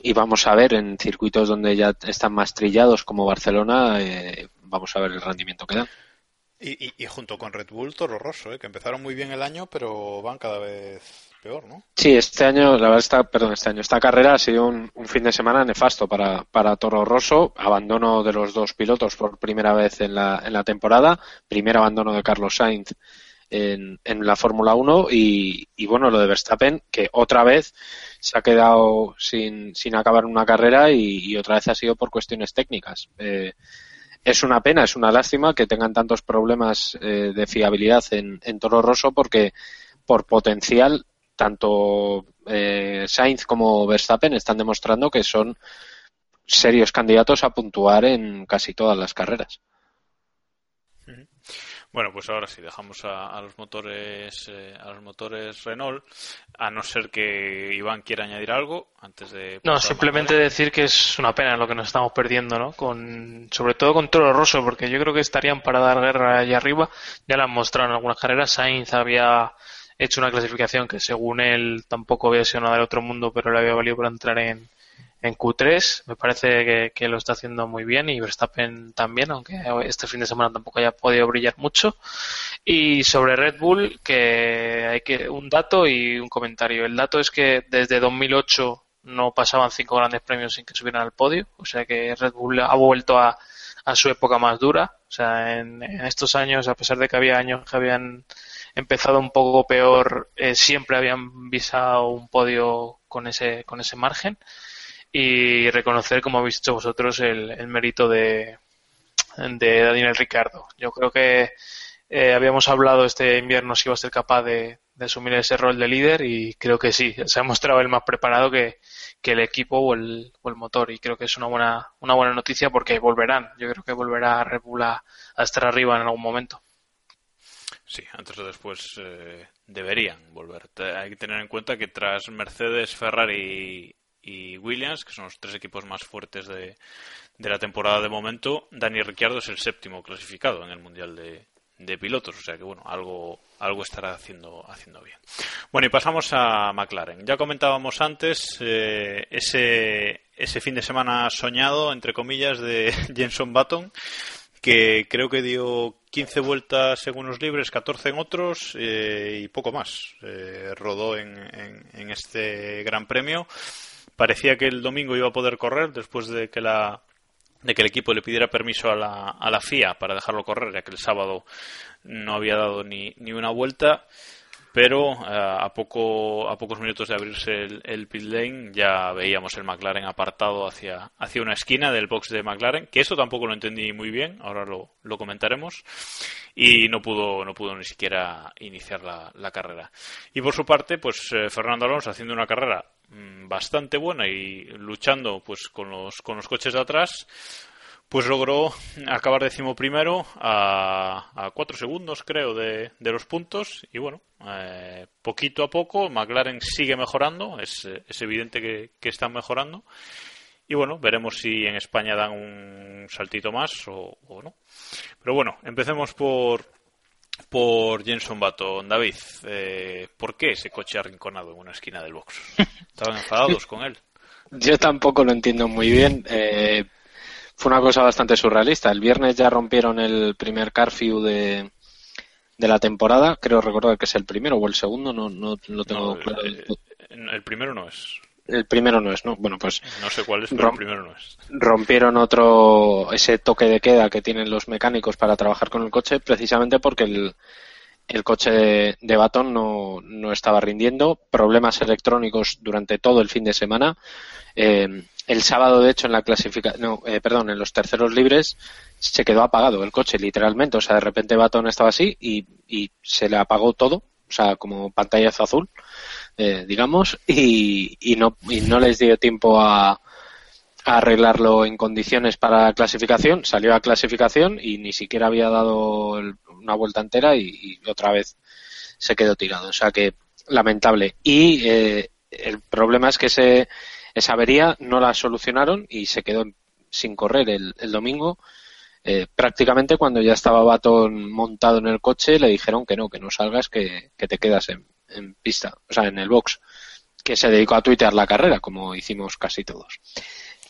Y vamos a ver en circuitos donde ya están más trillados como Barcelona, eh, vamos a ver el rendimiento que dan. Y junto con Red Bull, Toro Rosso, ¿eh? que empezaron muy bien el año, pero van cada vez peor, ¿no? Sí, este año, la verdad, está, perdón, este año, esta carrera ha sido un, fin de semana nefasto para, para Toro Rosso. Abandono de los dos pilotos por primera vez en la, en la temporada. Primer abandono de Carlos Sainz en, en la Fórmula 1 y, y bueno, lo de Verstappen, que otra vez se ha quedado sin, sin acabar una carrera y, y otra vez ha sido por cuestiones técnicas. Eh, es una pena, es una lástima que tengan tantos problemas eh, de fiabilidad en, en Toro Rosso porque por potencial tanto eh, Sainz como Verstappen están demostrando que son serios candidatos a puntuar en casi todas las carreras. Bueno, pues ahora sí, dejamos a, a los motores eh, a los motores Renault, a no ser que Iván quiera añadir algo antes de... No, simplemente decir que es una pena lo que nos estamos perdiendo, ¿no? Con, sobre todo con Toro Rosso, porque yo creo que estarían para dar guerra allá arriba. Ya lo han mostrado en algunas carreras. Sainz había hecho una clasificación que según él tampoco había sido nada del otro mundo, pero le había valido para entrar en, en Q3. Me parece que, que lo está haciendo muy bien y Verstappen también, aunque este fin de semana tampoco haya podido brillar mucho. Y sobre Red Bull, que hay que un dato y un comentario. El dato es que desde 2008 no pasaban cinco grandes premios sin que subieran al podio, o sea que Red Bull ha vuelto a, a su época más dura. O sea, en, en estos años, a pesar de que había años que habían empezado un poco peor, eh, siempre habían visado un podio con ese, con ese margen y reconocer, como habéis dicho vosotros, el, el mérito de, de Daniel Ricardo. Yo creo que eh, habíamos hablado este invierno si iba a ser capaz de, de, asumir ese rol de líder y creo que sí, se ha mostrado el más preparado que, que el equipo o el, o el, motor y creo que es una buena, una buena noticia porque volverán. Yo creo que volverá Red Bull a, a estar arriba en algún momento. Sí, antes o después eh, deberían volver. Hay que tener en cuenta que tras Mercedes, Ferrari y Williams, que son los tres equipos más fuertes de, de la temporada de momento, Dani Ricciardo es el séptimo clasificado en el Mundial de, de pilotos, o sea que bueno, algo, algo estará haciendo, haciendo bien. Bueno, y pasamos a McLaren. Ya comentábamos antes eh, ese, ese fin de semana soñado, entre comillas, de (laughs) Jenson Button, que creo que dio 15 vueltas en unos libres, 14 en otros eh, y poco más. Eh, rodó en, en este Gran Premio. Parecía que el domingo iba a poder correr después de que la de que el equipo le pidiera permiso a la, a la FIA para dejarlo correr, ya que el sábado no había dado ni, ni una vuelta, pero eh, a, poco, a pocos minutos de abrirse el, el, pit lane ya veíamos el McLaren apartado hacia, hacia una esquina del box de McLaren, que eso tampoco lo entendí muy bien, ahora lo, lo comentaremos, y no pudo, no pudo ni siquiera iniciar la, la carrera. Y por su parte, pues eh, Fernando Alonso haciendo una carrera Mm, bastante buena y luchando pues con los, con los coches de atrás, pues logró acabar decimoprimero a, a cuatro segundos, creo, de, de los puntos. Y bueno, eh, poquito a poco, McLaren sigue mejorando, es, es evidente que, que, están mejorando. Y bueno, veremos si en España dan un saltito más o, o no. Pero bueno, empecemos por, por Jenson Button. David, eh, ¿por qué ese coche arrinconado en una esquina del box? (laughs) Estaban enfadados con él. Yo tampoco lo entiendo muy bien. Eh, fue una cosa bastante surrealista. El viernes ya rompieron el primer curfew de, de la temporada. Creo recordar que es el primero o el segundo, no, no lo tengo no, claro. El, el, primero no es. El primero no es, ¿no? Bueno, pues. No sé cuál es, pero el primero no es. Rompieron otro. ese toque de queda que tienen los mecánicos para trabajar con el coche, precisamente porque el, el coche de, de Baton no, no, estaba rindiendo, problemas electrónicos durante todo el fin de semana. Eh, el sábado, de hecho, en la clasificación, no, eh, perdón, en los terceros libres se quedó apagado el coche, literalmente. O sea, de repente Baton estaba así y, se le apagó todo, o sea, como pantallazo azul, eh, digamos, y, y, no, y no les dio tiempo a, a arreglarlo en condiciones para la clasificación. Salió a clasificación y ni siquiera había dado el, una vuelta entera y, y, otra vez se quedó tirado. O sea que lamentable. Y eh, el problema es que ese, esa avería no la solucionaron y se quedó sin correr el, el domingo. Eh, prácticamente cuando ya estaba Baton montado en el coche le dijeron que no, que no salgas, que, que te quedas en, en, pista, o sea, en el box, que se dedicó a tuitear la carrera, como hicimos casi todos.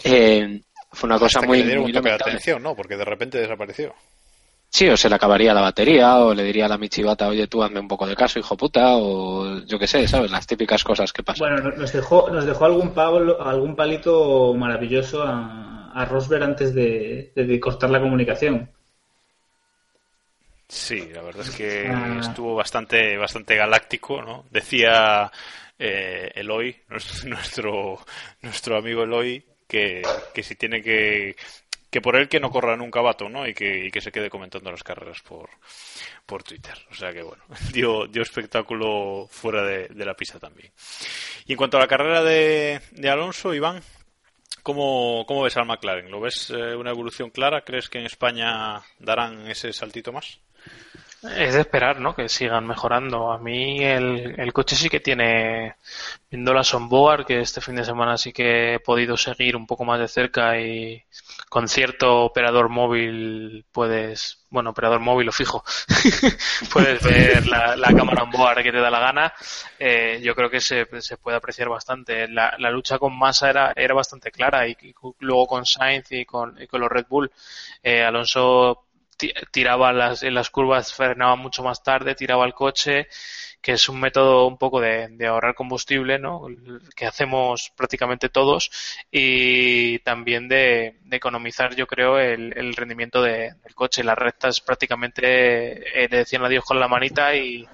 Eh, fue una cosa muy, le dieron muy un toque de atención, ¿no? Porque de repente desapareció. Sí, o se le acabaría la batería, o le diría a la Michibata, oye, tú hazme un poco de caso, hijo puta, o yo qué sé, ¿sabes? Las típicas cosas que pasan. Bueno, nos dejó, nos dejó algún, palo, algún palito maravilloso a, a Rosberg antes de, de, de cortar la comunicación. Sí, la verdad es que ah. estuvo bastante, bastante galáctico, ¿no? Decía eh, Eloy, (laughs) nuestro, nuestro amigo Eloy, que, que si tiene que, que por él que no corra nunca vato, ¿no? Y que, y que se quede comentando las carreras por, por Twitter. O sea que bueno, (laughs) dio, dio espectáculo fuera de, de la pista también. Y en cuanto a la carrera de, de Alonso, Iván, ¿cómo, ¿cómo ves al McLaren? ¿Lo ves eh, una evolución clara? ¿Crees que en España darán ese saltito más? Es de esperar, ¿no? Que sigan mejorando. A mí el, el coche sí que tiene, viendo la Sonboard, que este fin de semana sí que he podido seguir un poco más de cerca y con cierto operador móvil puedes, bueno, operador móvil o fijo, (laughs) puedes ver la, cámara on board que te da la gana. Eh, yo creo que se, se puede apreciar bastante. La, la lucha con Massa era, era bastante clara y, y luego con Sainz y con, y con los Red Bull, eh, Alonso tiraba las, en las curvas, frenaba mucho más tarde, tiraba el coche, que es un método un poco de, de, ahorrar combustible, ¿no? Que hacemos prácticamente todos y también de, economizar, yo creo, el, rendimiento de, del coche. Las rectas prácticamente eh, decían adiós con la manita y,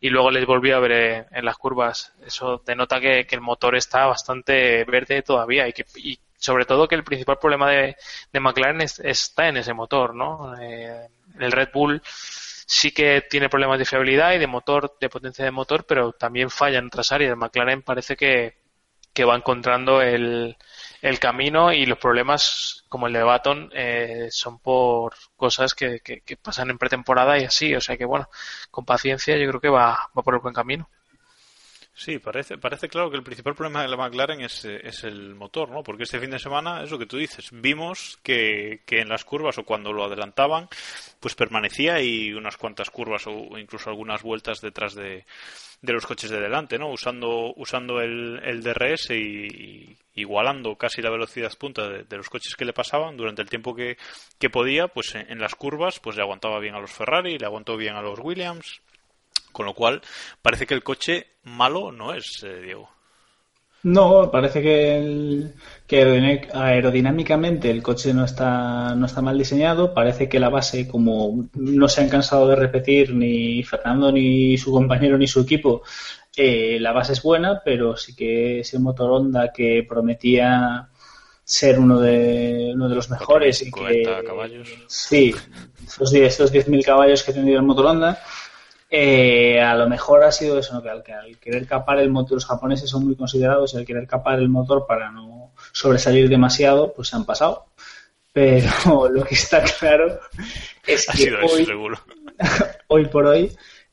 y luego les volví a ver en las curvas. Eso denota que, que el motor está bastante verde todavía y que y sobre todo que el principal problema de, de McLaren es, está en ese motor, ¿no? Eh, el Red Bull sí que tiene problemas de fiabilidad y de motor, de potencia de motor, pero también falla en otras áreas. McLaren parece que, que va encontrando el, el camino y los problemas como el de Baton eh, son por cosas que, que, que, pasan en pretemporada y así. O sea que bueno, con paciencia yo creo que va, va por el buen camino. Sí, parece, parece claro que el principal problema de la McLaren es, es, el motor, ¿no? Porque este fin de semana, es lo que tú dices, vimos que, que en las curvas o cuando lo adelantaban, pues permanecía y unas cuantas curvas o incluso algunas vueltas detrás de, de los coches de delante, ¿no? Usando, usando el, el DRS y, igualando casi la velocidad punta de, de, los coches que le pasaban durante el tiempo que, que podía, pues en, en, las curvas, pues le aguantaba bien a los Ferrari, le aguantó bien a los Williams, con lo cual parece que el coche malo no es, eh, Diego. No, parece que, el, que aerodinámicamente el coche no está, no está mal diseñado. Parece que la base, como no se han cansado de repetir ni Fernando, ni su compañero, ni su equipo, eh, la base es buena, pero sí que ese motor Honda que prometía ser uno de, uno de los mejores y que caballos. sí, estos 10.000 caballos que tenido el motor Honda eh, a lo mejor ha sido eso, ¿no? que, al, que al, querer capar el motor, los japoneses son muy considerados y al querer capar el motor para no sobresalir demasiado, pues se han pasado. Pero (laughs) lo que está claro es que hoy, (laughs) hoy, por hoy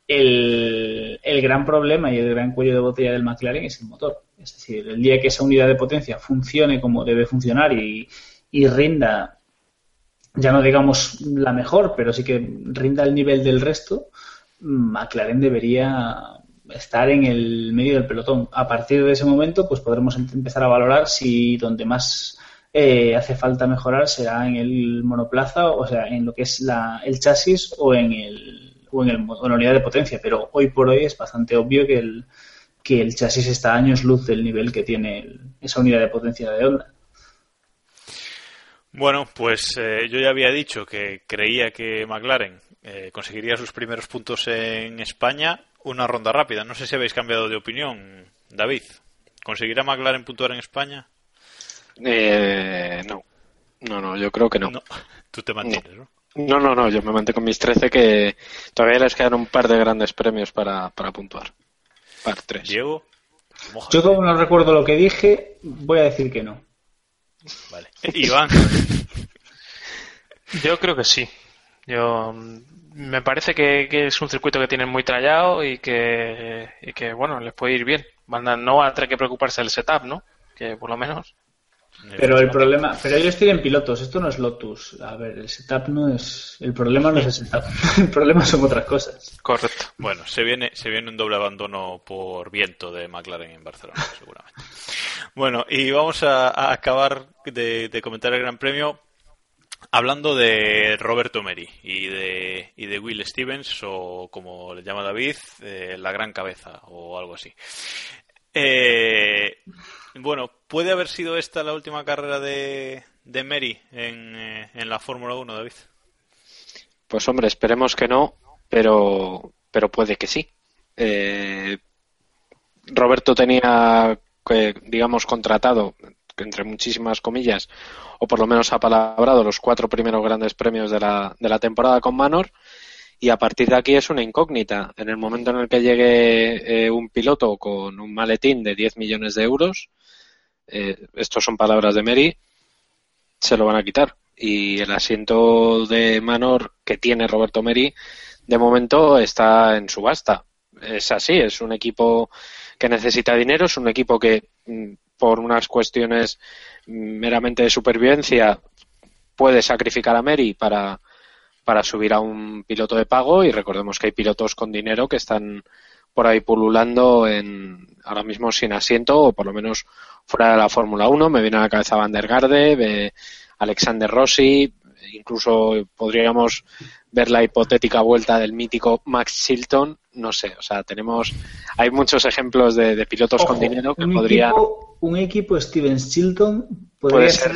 el, el, gran problema y el gran cuello de botella del McLaren es el motor. Es decir, el día que esa unidad de potencia funcione como debe funcionar y, y rinda, ya no digamos la mejor, pero sí que rinda al nivel del resto, McLaren debería estar en el medio del pelotón. A partir de ese momento, pues podremos empezar a valorar si donde más eh, hace falta mejorar será en el monoplaza, o sea, en lo que es la, el chasis o en el o en, el, en la unidad de potencia. Pero hoy por hoy es bastante obvio que el, que el chasis está a años luz del nivel que tiene esa unidad de potencia de Honda. Bueno, pues eh, yo ya había dicho que creía que McLaren eh, conseguiría sus primeros puntos en España. Una ronda rápida. No sé si habéis cambiado de opinión, David. ¿Conseguirá McLaren puntuar en España? Eh, no. No, no, yo creo que no. no tú te mantienes, ¿no? No, no, no, yo me mantengo con mis 13 que todavía les quedan un par de grandes premios para, para puntuar. Par 3. Diego. Yo como no recuerdo lo que dije, voy a decir que no. Vale. Iván. Yo creo que sí. Yo me parece que, que, es un circuito que tienen muy trallado y que, y que bueno, les puede ir bien. Van a, no van a tener que preocuparse del setup, ¿no? Que por lo menos. Pero el problema, pero ellos tienen pilotos, esto no es Lotus. A ver, el setup no es, el problema no es el setup, (laughs) el problema son otras cosas. Correcto. Bueno, se viene, se viene un doble abandono por viento de McLaren en Barcelona, seguramente. Bueno, y vamos a, a acabar de, de comentar el Gran Premio Hablando de Roberto Meri y de, y de Will Stevens, o como le llama David, eh, la gran cabeza, o algo así. Eh, bueno, ¿puede haber sido esta la última carrera de, de Meri en, eh, en la Fórmula 1, David? Pues hombre, esperemos que no, pero, pero puede que sí. Eh, Roberto tenía, digamos, contratado, entre muchísimas comillas, o por lo menos ha palabrado los cuatro primeros grandes premios de la, de la temporada con Manor. Y a partir de aquí es una incógnita. En el momento en el que llegue eh, un piloto con un maletín de 10 millones de euros, eh, estos son palabras de Mary, se lo van a quitar. Y el asiento de Manor que tiene Roberto Meri, de momento está en subasta. Es así, es un equipo que necesita dinero, es un equipo que mm, por unas cuestiones meramente de supervivencia puede sacrificar a Mary para, para subir a un piloto de pago y recordemos que hay pilotos con dinero que están por ahí pululando en ahora mismo sin asiento o por lo menos fuera de la Fórmula 1. Me viene a la cabeza Van der Garde, Alexander Rossi, incluso podríamos ver la hipotética vuelta del mítico Max Chilton, no sé, o sea, tenemos, hay muchos ejemplos de, de pilotos Ojo, con dinero que podrían... un equipo Steven Chilton podría puede ser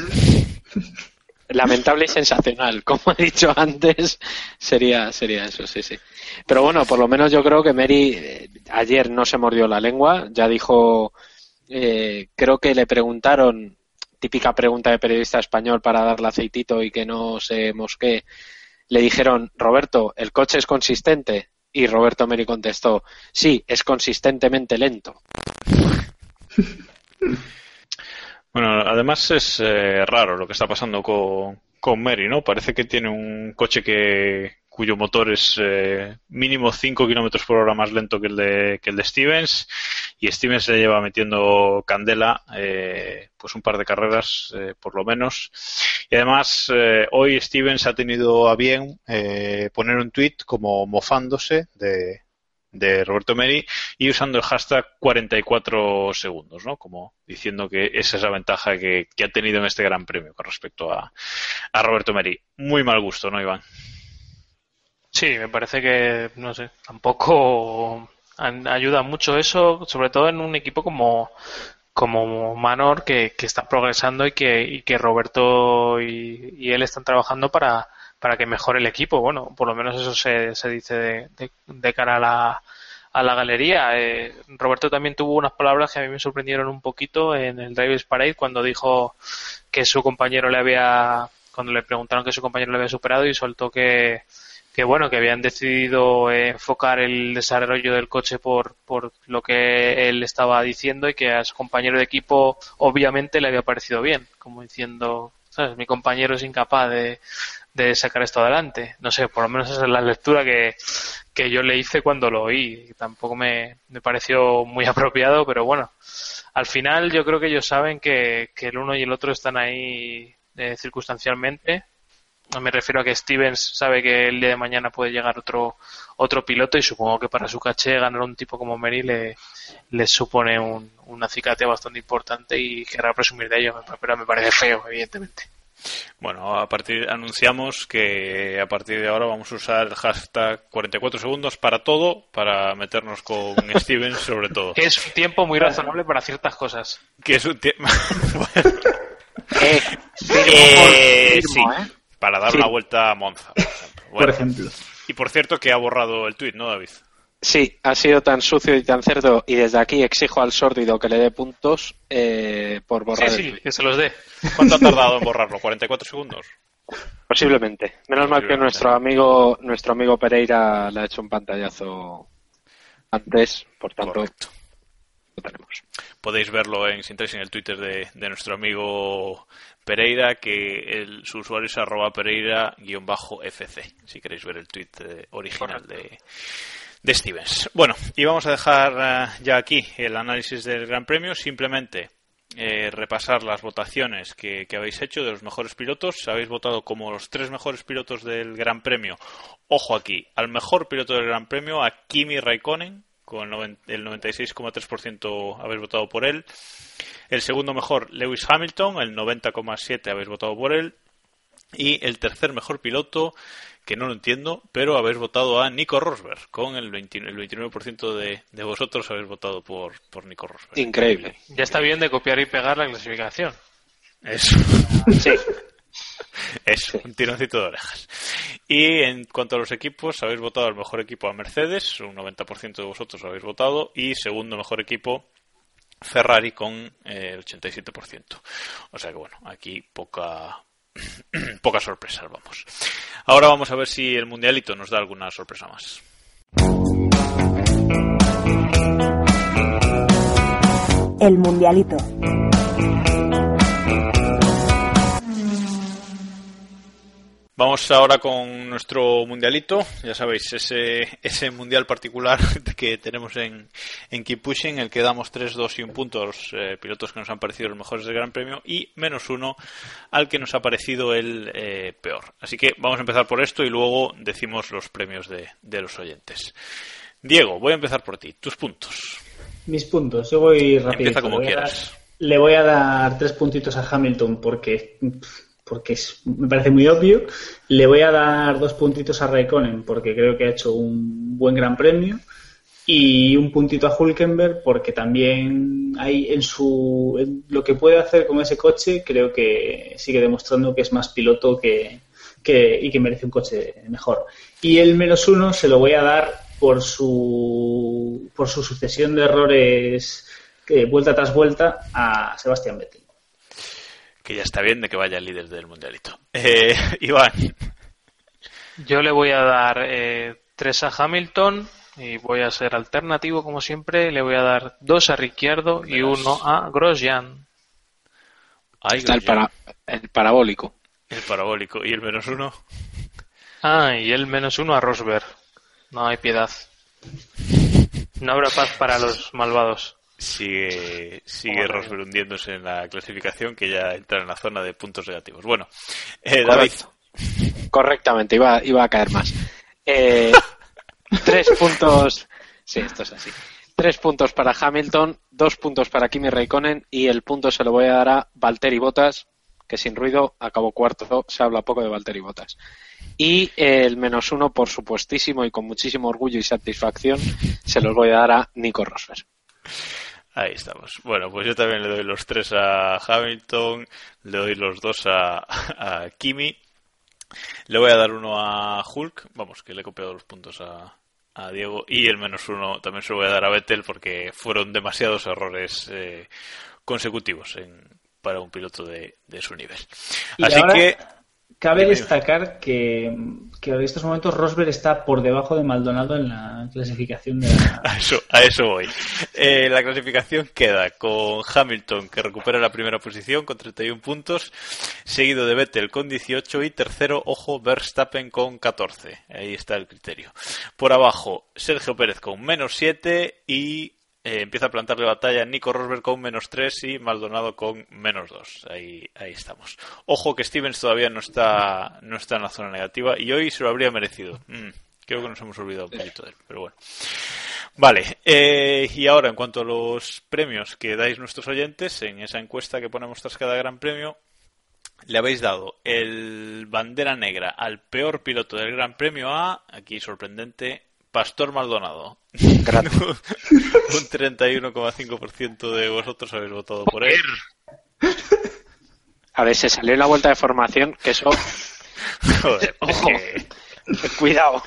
lamentable y sensacional, (laughs) como he dicho antes, sería, sería eso, sí, sí. Pero bueno, por lo menos yo creo que Mary eh, ayer no se mordió la lengua, ya dijo, eh, creo que le preguntaron, típica pregunta de periodista español para darle aceitito y que no se mosquee, le dijeron, Roberto, ¿el coche es consistente? Y Roberto Meri contestó, sí, es consistentemente lento. (laughs) Bueno, además es eh, raro lo que está pasando con, con Mary, ¿no? Parece que tiene un coche que cuyo motor es eh, mínimo 5 kilómetros por hora más lento que el de que el de Stevens y Stevens se lleva metiendo candela eh, pues un par de carreras eh, por lo menos y además eh, hoy Stevens ha tenido a bien eh, poner un tweet como mofándose de, de Roberto Meri y usando el hashtag 44 segundos, ¿no? Como diciendo que esa es la ventaja que, que ha tenido en este gran premio con respecto a, a Roberto Meri. Muy mal gusto, ¿no, Iván? Sí, me parece que, no sé, tampoco ayuda mucho eso, sobre todo en un equipo como, como Manor que, que está progresando y que, que Roberto y él están trabajando para, para que mejore el equipo. Bueno, por lo menos eso se, se dice de, de- cara a la, a la galería. Eh, Roberto también tuvo unas palabras que a mí me sorprendieron un poquito en el Drivers Parade cuando dijo que su compañero le había, cuando le preguntaron que su compañero le había superado y soltó que, que bueno, que habían decidido enfocar el desarrollo del coche por, por lo que él estaba diciendo y que a su compañero de equipo obviamente le había parecido bien, como diciendo, ¿sabes? Mi compañero es incapaz de, de sacar esto adelante. No sé, por lo menos esa es la lectura que, que yo le hice cuando lo oí. Tampoco me, me pareció muy (laughs) apropiado, pero bueno, al final yo creo que ellos saben que, que el uno y el otro están ahí eh, circunstancialmente me refiero a que Stevens sabe que el día de mañana puede llegar otro otro piloto y supongo que para su caché ganar un tipo como Mary le, le supone un, un acicate bastante importante y querrá presumir de ello, pero me parece feo, evidentemente. Bueno, a partir anunciamos que a partir de ahora vamos a usar el hashtag 44 segundos para todo, para meternos con (laughs) Stevens sobre todo. Que es un tiempo muy razonable para ciertas cosas. Que es un tiempo... (laughs) Eh, Eh, sí, ¿eh? para dar Sí. una vuelta a Monza, por ejemplo. Por ejemplo. y por cierto que ha borrado el tuit, ¿no, David? Sí, ha sido tan sucio y tan cerdo y desde aquí exijo al sórdido que le dé puntos eh, por borrar Sí, el sí, que se los dé. ¿Cuánto ha tardado en borrarlo? ¿44 segundos? Posiblemente. Menos mal que nuestro amigo nuestro amigo Pereira le ha hecho un pantallazo antes, por tanto Correcto. lo tenemos. Podéis verlo en, si entráis en el Twitter de, de nuestro amigo Pereira, que el, su usuario es arroba Pereira-FC, si queréis ver el tweet eh, original de, de Stevens. Bueno, y vamos a dejar eh, ya aquí el análisis del Gran Premio, simplemente eh, repasar las votaciones que, que habéis hecho de los mejores pilotos. Habéis votado como los tres mejores pilotos del Gran Premio. Ojo aquí, al mejor piloto del Gran Premio, a Kimi Raikkonen, con el noven- el 96,3% habéis votado por él. El segundo mejor, Lewis Hamilton, el 90,7% habéis votado por él. Y el tercer mejor piloto, que no lo entiendo, pero habéis votado a Nico Rosberg, con el, 20 el 29% de, de vosotros habéis votado por, por Nico Rosberg. Increíble. Ya está bien de copiar y pegar la clasificación. Eso. Sí. (laughs) Eso, un tironcito de orejas. Y en cuanto a los equipos, habéis votado al mejor equipo a Mercedes, un 90% de vosotros habéis votado, y segundo mejor equipo Ferrari con eh, el 87%. O sea que bueno, aquí poca (clears throat) pocas sorpresas, vamos. Ahora vamos a ver si el mundialito nos da alguna sorpresa más. El Mundialito. Vamos ahora con nuestro mundialito, ya sabéis, ese, ese mundial particular (laughs) que tenemos en, en Keep Pushing, el que damos 3, 2 y un punto a los eh, pilotos que nos han parecido los mejores del Gran Premio y menos uno al que nos ha parecido el eh, peor. Así que vamos a empezar por esto y luego decimos los premios de, de los oyentes. Diego, voy a empezar por ti. Tus puntos. Mis puntos, yo voy rápido. Empieza como quieras. le voy a dar tres puntitos a Hamilton porque, porque es- me parece muy obvio. Le voy a dar dos puntitos a Raikkonen porque creo que ha hecho un buen gran premio. Y un puntito a Hulkenberg porque también hay en su en lo que puede hacer con ese coche creo que sigue demostrando que es más piloto que, que- y que merece un coche mejor. Y el menos uno se lo voy a dar por su por su sucesión de errores que vuelta tras vuelta a Sebastián Vettel. Que ya está bien de que vaya el líder del mundialito. Eh, (laughs) Iván, Yo le voy a dar eh, tres a Hamilton y voy a ser alternativo como siempre. Le voy a dar dos a Ricciardo y uno a Grosjean. Está el, para, el parabólico. El parabólico. ¿Y el menos uno? Ah, y el menos uno a Rosberg. No hay piedad. No habrá paz para los malvados. Sigue, sigue Rosberg hundiéndose en la clasificación que ya entra en la zona de puntos negativos. Bueno, eh, David. Correctamente, iba, iba a caer más. Eh, (laughs) tres puntos. Sí, esto es así. Tres puntos para Hamilton, dos puntos para Kimi Raikkonen y el punto se lo voy a dar a Valtteri Bottas, que sin ruido acabó cuarto. Se habla poco de Valtteri Bottas. Y el menos uno, por supuestísimo y con muchísimo orgullo y satisfacción, se los voy a dar a Nico Rosberg. Ahí estamos. Bueno, pues yo también le doy los tres a Hamilton, le doy los dos a, a Kimi, le voy a dar uno a Hulk, vamos, que le he copiado los puntos a, a Diego, y el menos uno también se lo voy a dar a Vettel porque fueron demasiados errores eh, consecutivos en, para un piloto de, de su nivel. Así que Cabe destacar que, en estos momentos Rosberg está por debajo de Maldonado en la clasificación de la... (laughs) A eso, a eso voy. Eh, la clasificación queda con Hamilton, que recupera la primera posición con 31 puntos, seguido de Vettel con 18 y tercero, ojo, Verstappen con 14. Ahí está el criterio. Por abajo, Sergio Pérez con menos 7 y eh, empieza a plantarle batalla Nico Rosberg con menos 3 y Maldonado con menos 2. Ahí, ahí estamos. Ojo que Stevens todavía no está, no está en la zona negativa y hoy se lo habría merecido. Mm, creo que nos hemos olvidado un poquito de él, pero bueno. Vale, eh, y ahora en cuanto a los premios que dais nuestros oyentes, en esa encuesta que ponemos tras cada gran premio, le habéis dado el bandera negra al peor piloto del Gran Premio A, aquí sorprendente, Pastor Maldonado. (laughs) un 31,5% de vosotros habéis votado por él. A ver, se salió en la vuelta de formación, que eso... Joder, (laughs) Cuidado,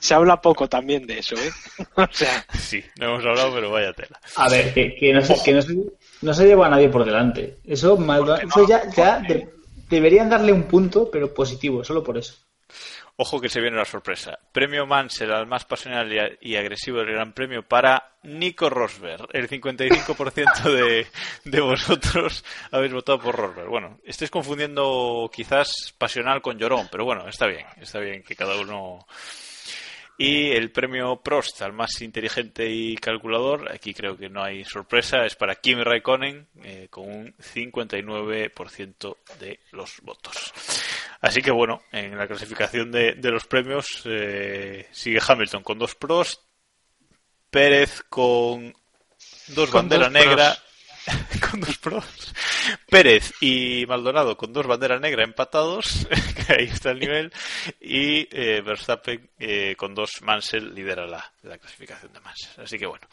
se habla poco también de eso, ¿eh? O sea... Sí, no hemos hablado, pero vaya tela. A ver, que, no, se, que no, se, lleva a nadie por delante. Eso, Maldonado, eso ya, ya deberían darle un punto, pero positivo, solo por eso. Ojo que se viene la sorpresa. Premio Mansell al más pasional y agresivo del Gran Premio para Nico Rosberg. El 55% de, de vosotros habéis votado por Rosberg. Bueno, estáis confundiendo quizás pasional con llorón, pero bueno, está bien. Está bien que cada uno y el premio Prost al más inteligente y calculador, aquí creo que no hay sorpresa, es para Kimi Raikkonen eh, con un 59% de los votos. Así que bueno, en la clasificación de, los premios eh, sigue Hamilton con dos Prost, Pérez con dos banderas negras (laughs) con dos pros. Pérez y Maldonado con dos banderas negras empatados, (laughs) que ahí está el nivel. Y eh, Verstappen eh, con dos Mansell lidera la, la, clasificación de Mansell. Así que bueno,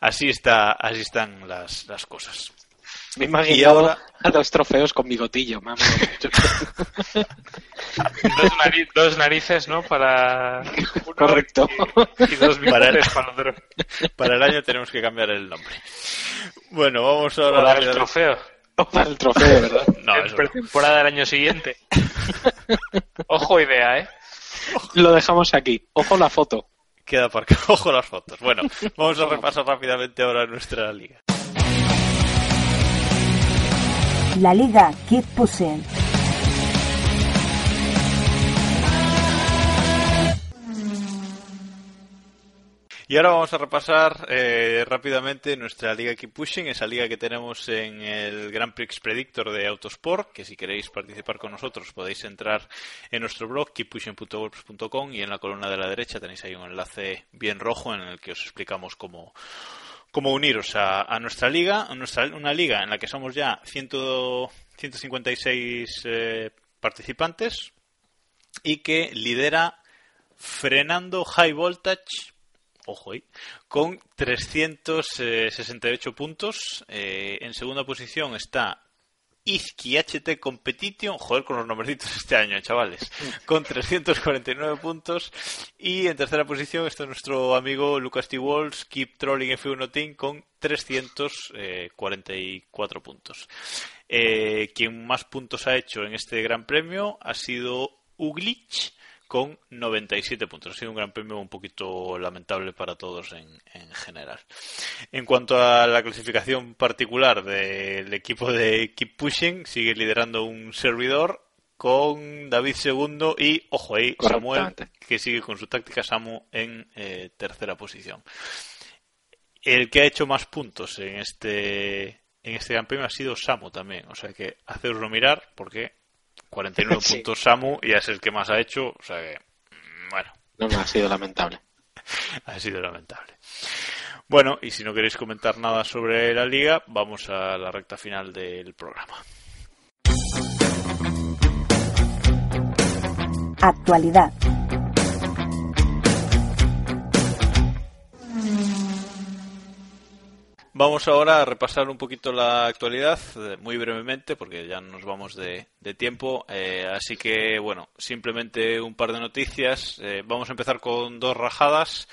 así está, así están las, las cosas. Me imagino ahora... a los trofeos con bigotillo, dos, narices, ¿no? Para Correcto. Y, dos bigotes para, para, para el año tenemos que cambiar el nombre. Bueno, vamos ahora para el trofeo. para el trofeo, ¿verdad? No, es temporada del año siguiente. Ojo idea, ¿eh? Lo dejamos aquí. Ojo la foto. Queda para (laughs) Ojo las fotos. Bueno, vamos a repasar rápidamente ahora nuestra liga. La liga Keep Pushing. Y ahora vamos a repasar eh, rápidamente nuestra liga Keep Pushing, esa liga que tenemos en el Grand Prix Predictor de Autosport, que si queréis participar con nosotros podéis entrar en nuestro blog keeppushing.wordpress.com y en la columna de la derecha tenéis ahí un enlace bien rojo en el que os explicamos cómo, cómo uniros a, nuestra liga, a nuestra, una liga en la que somos ya 100, 156 eh, participantes y que lidera Frenando High Voltage ojo ahí, con 368 puntos. Eh, en segunda posición está HT Competition, joder con los nombrecitos este año, chavales, con 349 puntos. Y en tercera posición está nuestro amigo Lucas T. Walls, Keep Trolling F1 Team, con 344 puntos. Eh, quien más puntos ha hecho en este gran premio ha sido Uglich con 97 puntos. Ha sido un gran premio un poquito lamentable para todos en, en general. En cuanto a la clasificación particular del equipo de Keep Pushing, sigue liderando un servidor con David segundo y, ojo ahí, Samuel, que sigue con su táctica Samu en eh, tercera posición. El que ha hecho más puntos en este en este Gran Premio ha sido Samu también. O sea que haceroslo mirar porque 49 (laughs) puntos Samu y es el que más ha hecho. O sea que, mm, bueno. No, no, ha sido lamentable. (laughs) ha sido lamentable. Bueno, y si no queréis comentar nada sobre la liga, vamos a la recta final del programa. Actualidad. Vamos ahora a repasar un poquito la actualidad, eh, muy brevemente, porque ya nos vamos de, tiempo. Eh, así que, bueno, simplemente un par de noticias. Eh, vamos a empezar con dos rajadas,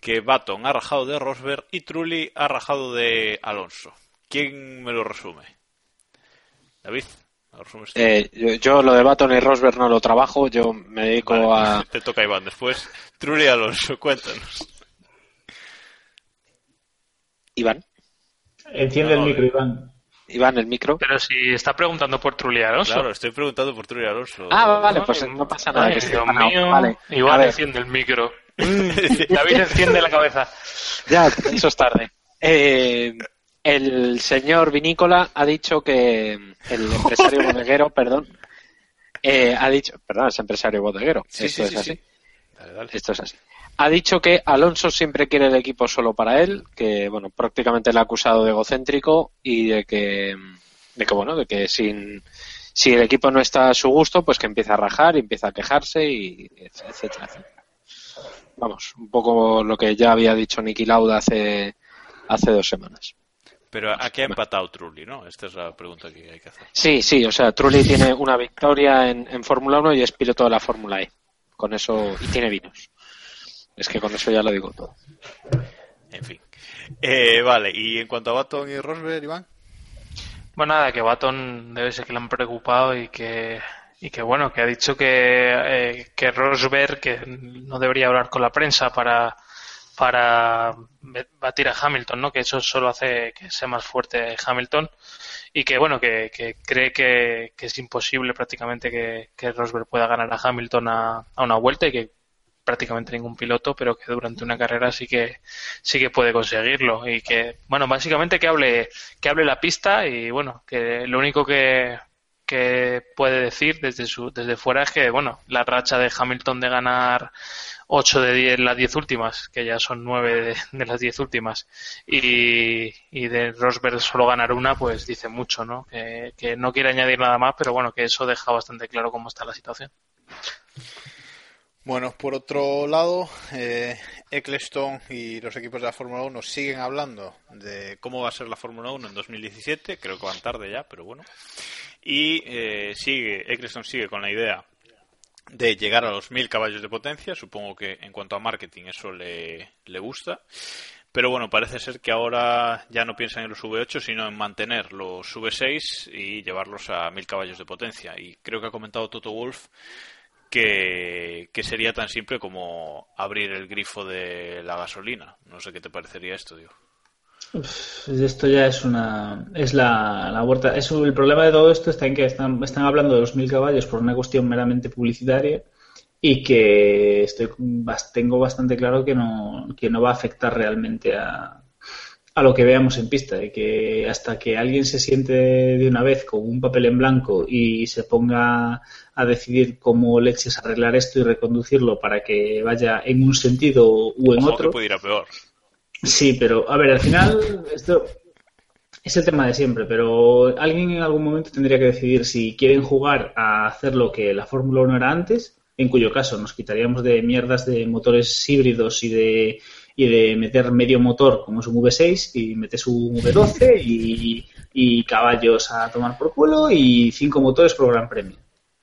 que Baton ha rajado de Rosberg y Trulli ha rajado de Alonso. ¿Quién me lo resume? David. yo, lo de Baton y Rosberg no lo trabajo, yo me dedico a... (laughs) Te toca Iván después. Trulli Alonso, cuéntanos. Iván. Enciende el micro, Iván. Iván, el micro. Pero si está preguntando por Trulli Alonso. Claro, estoy preguntando por Trulli Alonso. Ah, vale, pues no pasa nada. que Dios mío, vale. Iván enciende el micro. (laughs) David enciende la cabeza. Ya, eso es tarde. Eh, el señor Vinícola ha dicho que el empresario (laughs) bodeguero, perdón, eh, ha dicho, perdón, es empresario bodeguero. Esto es así. Esto es así. Ha dicho que Alonso siempre quiere el equipo solo para él, que bueno, prácticamente le ha acusado de egocéntrico y de que, de que bueno, de que sin, si el equipo no está a su gusto, pues que empieza a rajar y empieza a quejarse y etcétera, etcétera. Vamos, un poco lo que ya había dicho Niki Lauda hace, hace dos semanas. Pero ¿a qué ha empatado Trulli, no? Esta es la pregunta que hay que hacer. Sí, sí, o sea, Trulli tiene una victoria en, en Fórmula 1 y es piloto de la Fórmula E. Con eso, y tiene vinos. Es que con eso ya lo digo todo. En fin. Eh, vale, y en cuanto a Baton y Rosberg, Iván. Bueno, nada, que Baton debe ser que le han preocupado y que, y que bueno, que ha dicho que, eh, que Rosberg que no debería hablar con la prensa para, para batir a Hamilton, ¿no? Que eso solo hace que sea más fuerte Hamilton y que bueno, que, que cree que, que, es imposible prácticamente que, que Rosberg pueda ganar a Hamilton a, a una vuelta y que prácticamente ningún piloto, pero que durante una carrera sí que sí que puede conseguirlo y que bueno, básicamente que hable que hable la pista y bueno, que lo único que que puede decir desde su desde fuera es que bueno, la racha de Hamilton de ganar 8 de 10 las 10 últimas, que ya son 9 de, las 10 últimas, y, y, de Rosberg solo ganar una, pues dice mucho, ¿no? Que, que no quiere añadir nada más, pero bueno, que eso deja bastante claro cómo está la situación. Bueno, por otro lado, eh, Eccleston y los equipos de la Fórmula 1 siguen hablando de cómo va a ser la Fórmula 1 en 2017. Creo que van tarde ya, pero bueno. Y eh, sigue, Eccleston sigue con la idea de llegar a los 1000 caballos de potencia. Supongo que en cuanto a marketing eso le, le gusta. Pero bueno, parece ser que ahora ya no piensan en los V8, sino en mantener los V6 y llevarlos a 1000 caballos de potencia. Y creo que ha comentado Toto Wolf que, sería tan simple como abrir el grifo de la gasolina. No sé qué te parecería esto, digo. esto ya es una es la, la huerta es el problema de todo esto está en que están, están hablando de los mil caballos por una cuestión meramente publicitaria y que estoy tengo bastante claro que no que no va a afectar realmente a, a lo que veamos en pista, de que hasta que alguien se siente de una vez con un papel en blanco y se ponga a decidir cómo leches arreglar esto y reconducirlo para que vaya en un sentido u en otro. Que puede ir a peor. Sí, pero a ver, al final esto es el tema de siempre, pero alguien en algún momento tendría que decidir si quieren jugar a hacer lo que la Fórmula 1 era antes, en cuyo caso nos quitaríamos de mierdas de motores híbridos y de y de meter medio motor como es un V6 y metes un V12 y, y caballos a tomar por culo y cinco motores por Gran Premio.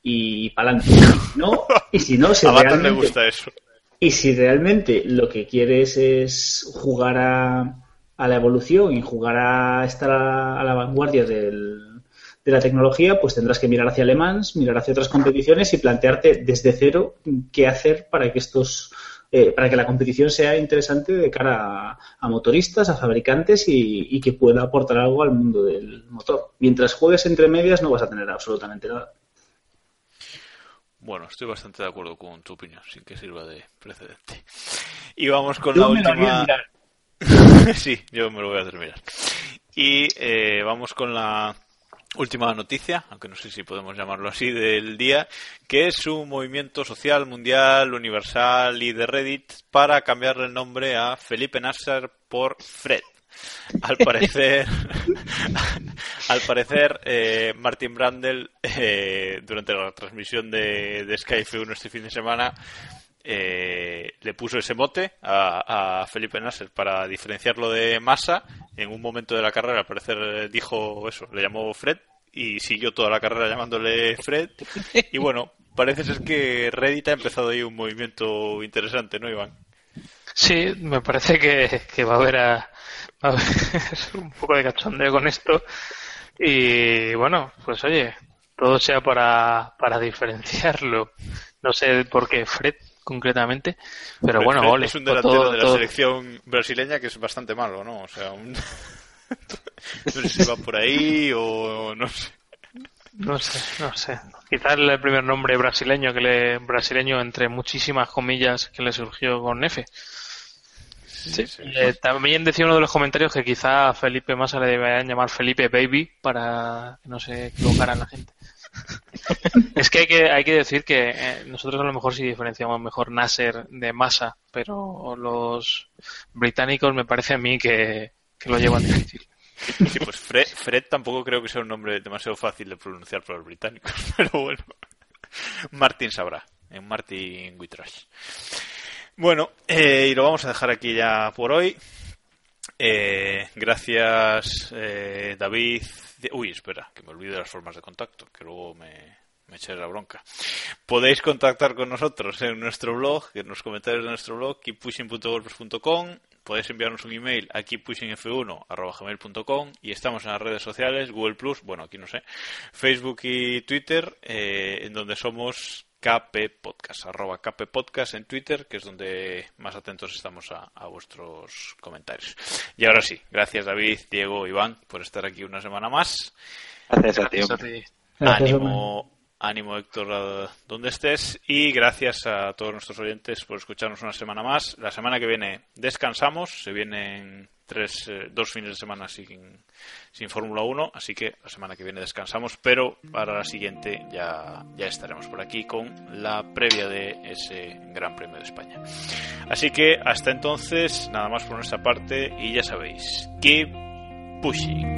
Y para adelante. No, y si no, si (laughs) realmente, gusta eso. Y si realmente lo que quieres es jugar a, a la evolución y jugar a estar a, la vanguardia del, de la tecnología, pues tendrás que mirar hacia Le Mans, mirar hacia otras competiciones y plantearte desde cero qué hacer para que estos eh, para que la competición sea interesante de cara a, motoristas, a fabricantes y, que pueda aportar algo al mundo del motor. Mientras juegues entre medias no vas a tener absolutamente nada. Bueno, estoy bastante de acuerdo con tu opinión, sin que sirva de precedente. Y vamos con la última. (laughs) sí, yo me lo voy a terminar. Y eh, vamos con la última noticia, aunque no sé si podemos llamarlo así, del día, que es un movimiento social mundial, universal y de Reddit para cambiarle el nombre a Felipe Nasser por Fred. Al parecer, (laughs) al parecer, eh, Martin Brandel, eh, durante la transmisión de, de Sky 1 este fin de semana, eh, le puso ese mote a, Felipe Nasser para diferenciarlo de Massa. En un momento de la carrera, al parecer, dijo eso, le llamó Fred y siguió toda la carrera llamándole Fred. Y bueno, parece ser que Reddit ha empezado ahí un movimiento interesante, ¿no, Iván? Sí, me parece que, va a haber, a, va a haber (laughs) un poco de cachondeo con esto. Y bueno, pues oye, todo sea para, para diferenciarlo. No sé por qué Fred concretamente. Pero bueno, Es un delantero de la selección brasileña que es bastante malo, ¿no? O sea, un... (laughs) no sé si va por ahí o no sé. No sé, no sé. Quizás el primer nombre brasileño que le brasileño entre muchísimas comillas que le surgió con F. Sí, eh, también decía uno de los comentarios que quizá a Felipe Massa le deberían llamar Felipe Baby para que no se equivocaran la gente. Es que hay, que hay que decir que eh, nosotros a lo mejor sí diferenciamos mejor Nasser de Massa, pero los británicos me parece a mí que, lo llevan difícil. Sí, pues Fred, tampoco creo que sea un nombre demasiado fácil de pronunciar para los británicos, (laughs) pero bueno. Martin sabrá, en Martin Witrash. Bueno, eh, y lo vamos a dejar aquí ya por hoy. Eh, gracias, David, Uy, espera, que me olvide las formas de contacto, que luego me, me la bronca. Podéis contactar con nosotros en nuestro blog, en los comentarios de nuestro blog, keeppushing.wordpress.com. Podéis enviarnos un email a keeppushingf1.gmail.com y estamos en las redes sociales, Google Plus, bueno, aquí no sé, Facebook y Twitter, eh, en donde somos KP Podcast, arroba KP Podcast en Twitter, que es donde más atentos estamos a, vuestros comentarios. Y ahora sí, gracias David, Diego, Iván, por estar aquí una semana más. Gracias, a ti. Ánimo, ánimo Héctor, donde estés. Y gracias a todos nuestros oyentes por escucharnos una semana más. La semana que viene descansamos, se vienen tres, eh, dos fines de semana sin, sin Fórmula 1, así que la semana que viene descansamos, pero para la siguiente ya, ya estaremos por aquí con la previa de ese Gran Premio de España. Así que hasta entonces, nada más por nuestra parte y ya sabéis, keep pushing.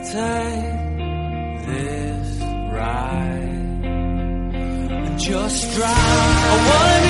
I'll take this ride and just drive.